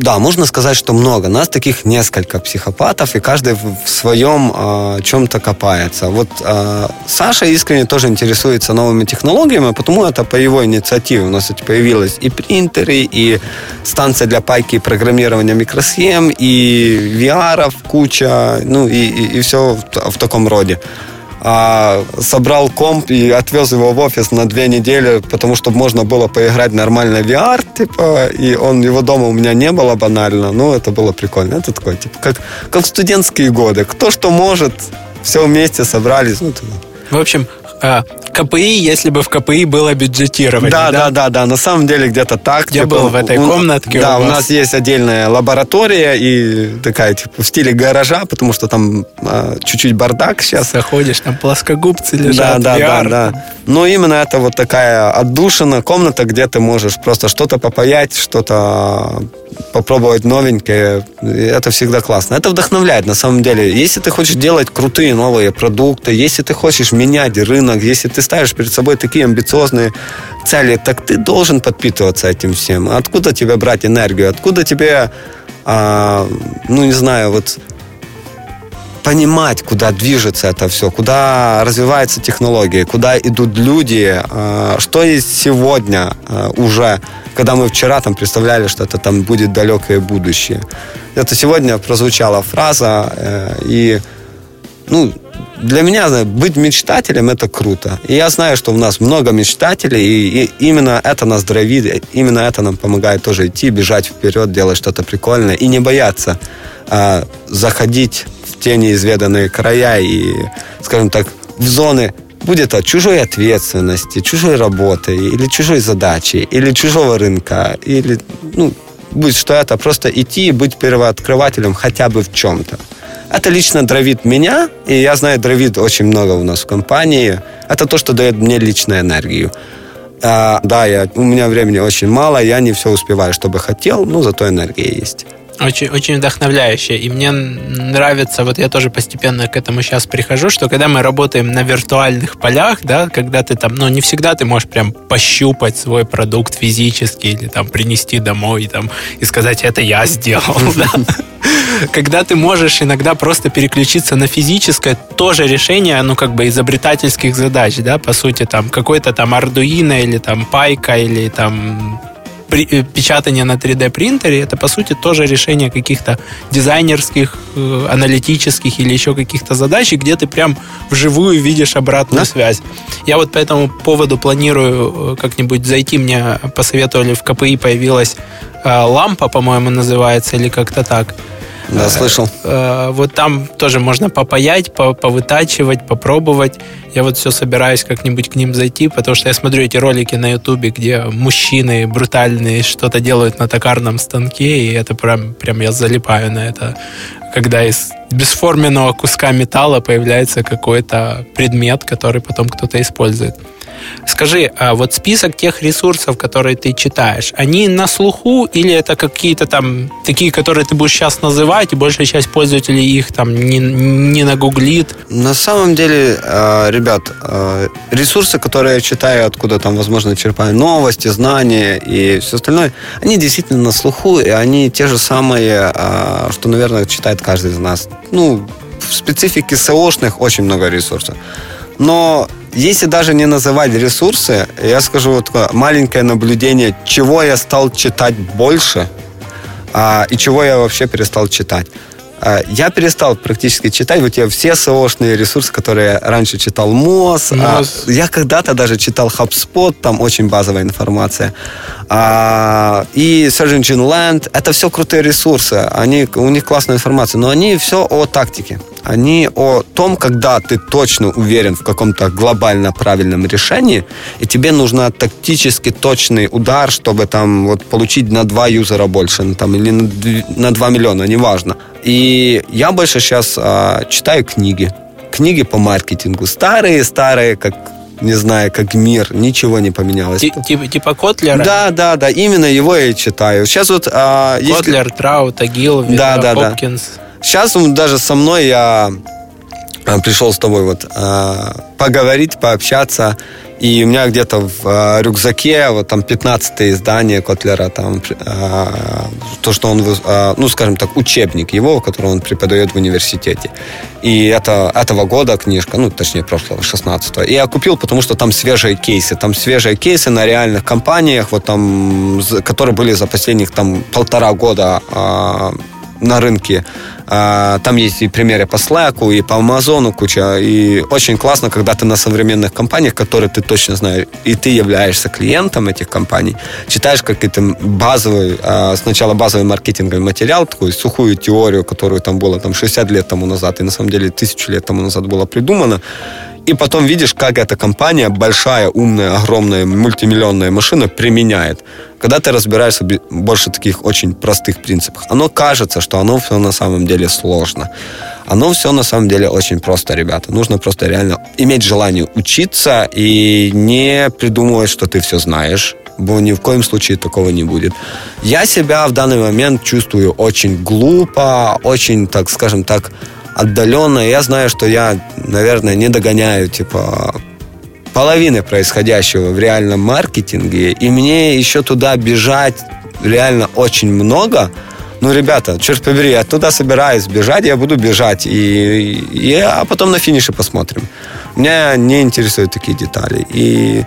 да, можно сказать, что много. Нас таких несколько психопатов, и каждый в своем а, чем-то копается. Вот а, Саша искренне тоже интересуется новыми технологиями, потому это по его инициативе. У нас эти появились и принтеры, и станция для пайки и программирования микросхем, и VR куча, ну, и, и, и все в, в таком роде а, собрал комп и отвез его в офис на две недели, потому что можно было поиграть нормально в VR, типа, и он его дома у меня не было банально, ну, это было прикольно. Это такой, типа, как, как студентские годы. Кто что может, все вместе собрались. Ну, в общем, КПИ, если бы в КПИ было бюджетирование. Да, да, да, да, да. На самом деле где-то так. Я типа, был в этой у, комнатке. Да, у, у нас есть отдельная лаборатория и такая типа в стиле гаража, потому что там а, чуть-чуть бардак сейчас. Заходишь, там плоскогубцы лежат, Да, да, VR. да, да. Но именно это вот такая отдушина комната, где ты можешь просто что-то попаять, что-то попробовать новенькое. Это всегда классно. Это вдохновляет на самом деле. Если ты хочешь делать крутые новые продукты, если ты хочешь менять рынок, если ты ставишь перед собой такие амбициозные цели, так ты должен подпитываться этим всем. Откуда тебе брать энергию? Откуда тебе, а, ну не знаю, вот понимать, куда движется это все, куда развиваются технологии, куда идут люди, а, что есть сегодня а, уже, когда мы вчера там представляли, что это там будет далекое будущее. Это сегодня прозвучала фраза, э, и ну, для меня быть мечтателем это круто. И я знаю, что у нас много мечтателей, и, и именно это нас дровит, именно это нам помогает тоже идти, бежать вперед, делать что-то прикольное и не бояться а, заходить в те неизведанные края и, скажем так, в зоны будет от чужой ответственности, чужой работы, или чужой задачи, или чужого рынка, или, ну, будет что это, просто идти и быть первооткрывателем хотя бы в чем-то. Это лично дровит меня, и я знаю, дровит очень много у нас в компании. Это то, что дает мне личную энергию. А, да, я, у меня времени очень мало, я не все успеваю, чтобы хотел, но зато энергия есть. Очень, очень вдохновляюще. И мне нравится, вот я тоже постепенно к этому сейчас прихожу, что когда мы работаем на виртуальных полях, да, когда ты там, ну, не всегда ты можешь прям пощупать свой продукт физически или там принести домой там, и сказать, это я сделал, да. Когда ты можешь иногда просто переключиться на физическое, тоже решение, ну, как бы изобретательских задач, да, по сути, там, какой-то там Arduino или там Пайка или там печатание на 3D принтере это по сути тоже решение каких-то дизайнерских, э, аналитических или еще каких-то задач, где ты прям вживую видишь обратную да? связь. Я вот по этому поводу планирую э, как-нибудь зайти, мне посоветовали в КПИ появилась лампа, по-моему, называется, или как-то так. Да, слышал. Вот там тоже можно попаять, повытачивать, попробовать. Я вот все собираюсь как-нибудь к ним зайти, потому что я смотрю эти ролики на Ютубе, где мужчины брутальные что-то делают на токарном станке, и это прям, прям я залипаю на это. Когда из бесформенного куска металла появляется какой-то предмет, который потом кто-то использует. Скажи, а вот список тех ресурсов, которые ты читаешь, они на слуху или это какие-то там такие, которые ты будешь сейчас называть, и большая часть пользователей их там не, не нагуглит? На самом деле, э, ребят, э, ресурсы, которые я читаю, откуда там, возможно, черпаю новости, знания и все остальное, они действительно на слуху, и они те же самые, э, что, наверное, читает каждый из нас. Ну, в специфике SEOшных очень много ресурсов. Но если даже не называть ресурсы, я скажу вот такое маленькое наблюдение, чего я стал читать больше а, и чего я вообще перестал читать. А, я перестал практически читать вот я все SEO-шные ресурсы, которые я раньше читал МОЗ. МОЗ. А, я когда-то даже читал HubSpot, там очень базовая информация. А, и Engine Land. Это все крутые ресурсы. Они, у них классная информация, но они все о тактике они о том, когда ты точно уверен в каком-то глобально правильном решении, и тебе нужно тактически точный удар, чтобы там вот получить на два юзера больше, там, или на, на 2 миллиона, неважно. И я больше сейчас а, читаю книги. Книги по маркетингу. Старые, старые, как не знаю, как мир, ничего не поменялось. Типа, типа Котлера? Да, да, да, именно его я и читаю. Сейчас вот... А, Котлер, есть... Траут, Агил, да, да, Хопкинс. Да. Сейчас он даже со мной я а, пришел с тобой вот а, поговорить, пообщаться. И у меня где-то в э, рюкзаке вот там 15 издание Котлера, там э, то, что он, э, ну, скажем так, учебник его, который он преподает в университете. И это этого года книжка, ну, точнее, прошлого, 16-го. И я купил, потому что там свежие кейсы. Там свежие кейсы на реальных компаниях, вот там, которые были за последних там полтора года э, на рынке. А, там есть и примеры по Slack, и по Amazon куча. И очень классно, когда ты на современных компаниях, которые ты точно знаешь, и ты являешься клиентом этих компаний, читаешь какой-то базовый, а, сначала базовый маркетинговый материал, такую сухую теорию, которую там было там 60 лет тому назад, и на самом деле тысячу лет тому назад было придумано. И потом видишь, как эта компания, большая, умная, огромная, мультимиллионная машина применяет. Когда ты разбираешься больше таких очень простых принципах, оно кажется, что оно все на самом деле сложно. Оно все на самом деле очень просто, ребята. Нужно просто реально иметь желание учиться и не придумывать, что ты все знаешь бо ни в коем случае такого не будет. Я себя в данный момент чувствую очень глупо, очень, так скажем так, отдаленно. Я знаю, что я, наверное, не догоняю, типа, половины происходящего в реальном маркетинге, и мне еще туда бежать реально очень много. Ну, ребята, черт побери, я туда собираюсь бежать, я буду бежать, и, и а потом на финише посмотрим. Меня не интересуют такие детали. И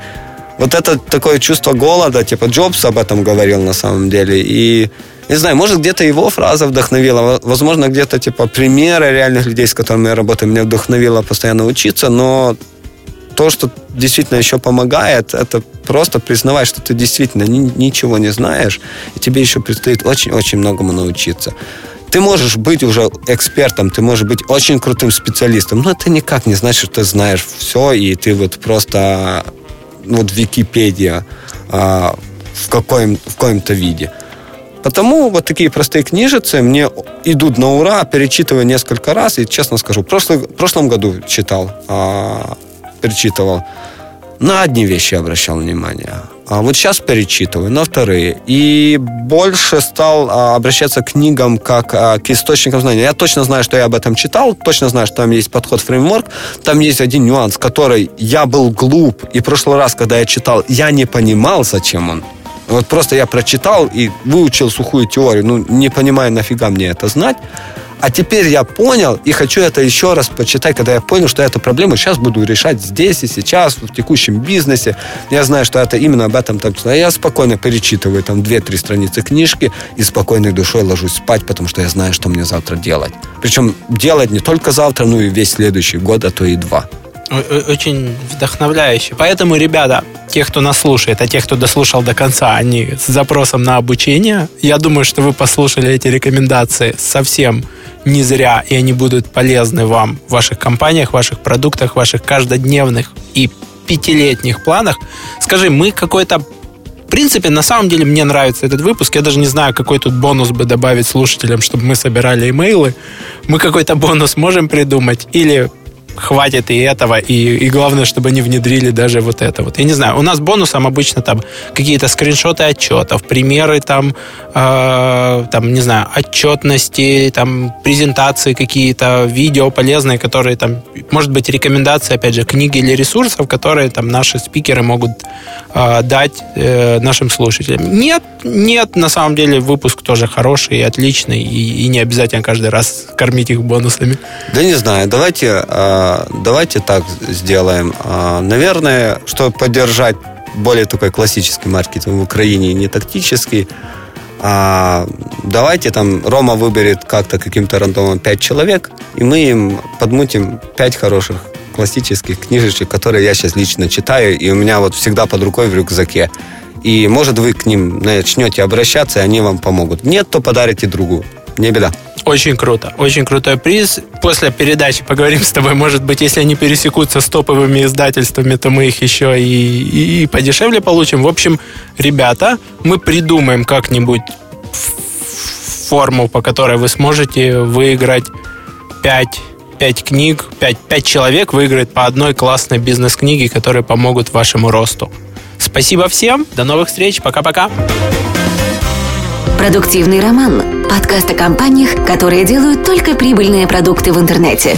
вот это такое чувство голода, типа Джобс об этом говорил на самом деле, и не знаю, может, где-то его фраза вдохновила, возможно, где-то, типа, примеры реальных людей, с которыми я работаю, меня вдохновило постоянно учиться, но то, что действительно еще помогает, это просто признавать, что ты действительно ни, ничего не знаешь, и тебе еще предстоит очень-очень многому научиться. Ты можешь быть уже экспертом, ты можешь быть очень крутым специалистом, но это никак не значит, что ты знаешь все, и ты вот просто вот Википедия а, в, каком, в каком-то виде. Потому вот такие простые книжицы мне идут на ура, перечитываю несколько раз. И честно скажу, в, прошлый, прошлом году читал, а, перечитывал. На одни вещи обращал внимание. А вот сейчас перечитываю на вторые. И больше стал а, обращаться к книгам как а, к источникам знания. Я точно знаю, что я об этом читал, точно знаю, что там есть подход фреймворк. Там есть один нюанс, который я был глуп. И в прошлый раз, когда я читал, я не понимал, зачем он. Вот просто я прочитал и выучил сухую теорию, ну, не понимая, нафига мне это знать. А теперь я понял и хочу это еще раз почитать, когда я понял, что эту проблему сейчас буду решать здесь и сейчас, в текущем бизнесе. Я знаю, что это именно об этом там. Я спокойно перечитываю там 2-3 страницы книжки и спокойной душой ложусь спать, потому что я знаю, что мне завтра делать. Причем делать не только завтра, но и весь следующий год, а то и два. Очень вдохновляюще. Поэтому, ребята, те, кто нас слушает, а те, кто дослушал до конца, они с запросом на обучение, я думаю, что вы послушали эти рекомендации совсем не зря, и они будут полезны вам в ваших компаниях, ваших продуктах, ваших каждодневных и пятилетних планах. Скажи, мы какой-то в принципе, на самом деле мне нравится этот выпуск. Я даже не знаю, какой тут бонус бы добавить слушателям, чтобы мы собирали имейлы. Мы какой-то бонус можем придумать или хватит и этого, и, и главное, чтобы они внедрили даже вот это вот. Я не знаю, у нас бонусом обычно там какие-то скриншоты отчетов, примеры там, э, там, не знаю, отчетности, там, презентации какие-то, видео полезные, которые там, может быть, рекомендации, опять же, книги или ресурсов, которые там наши спикеры могут э, дать э, нашим слушателям. Нет, нет, на самом деле выпуск тоже хороший отличный, и, и не обязательно каждый раз кормить их бонусами. Да не знаю, давайте э, давайте так сделаем. А, наверное, чтобы поддержать более такой классический маркетинг в Украине, не тактический, а, давайте там Рома выберет как-то каким-то рандомом 5 человек, и мы им подмутим 5 хороших классических книжечек, которые я сейчас лично читаю, и у меня вот всегда под рукой в рюкзаке. И, может, вы к ним начнете обращаться, и они вам помогут. Нет, то подарите другу. Не беда. Очень круто. Очень крутой приз. После передачи поговорим с тобой. Может быть, если они пересекутся с топовыми издательствами, то мы их еще и, и, и подешевле получим. В общем, ребята, мы придумаем как-нибудь форму, по которой вы сможете выиграть 5 5 книг, 5, 5 человек выиграет по одной классной бизнес-книге, которые помогут вашему росту. Спасибо всем, до новых встреч, пока-пока. Продуктивный роман. Подкаст о компаниях, которые делают только прибыльные продукты в интернете.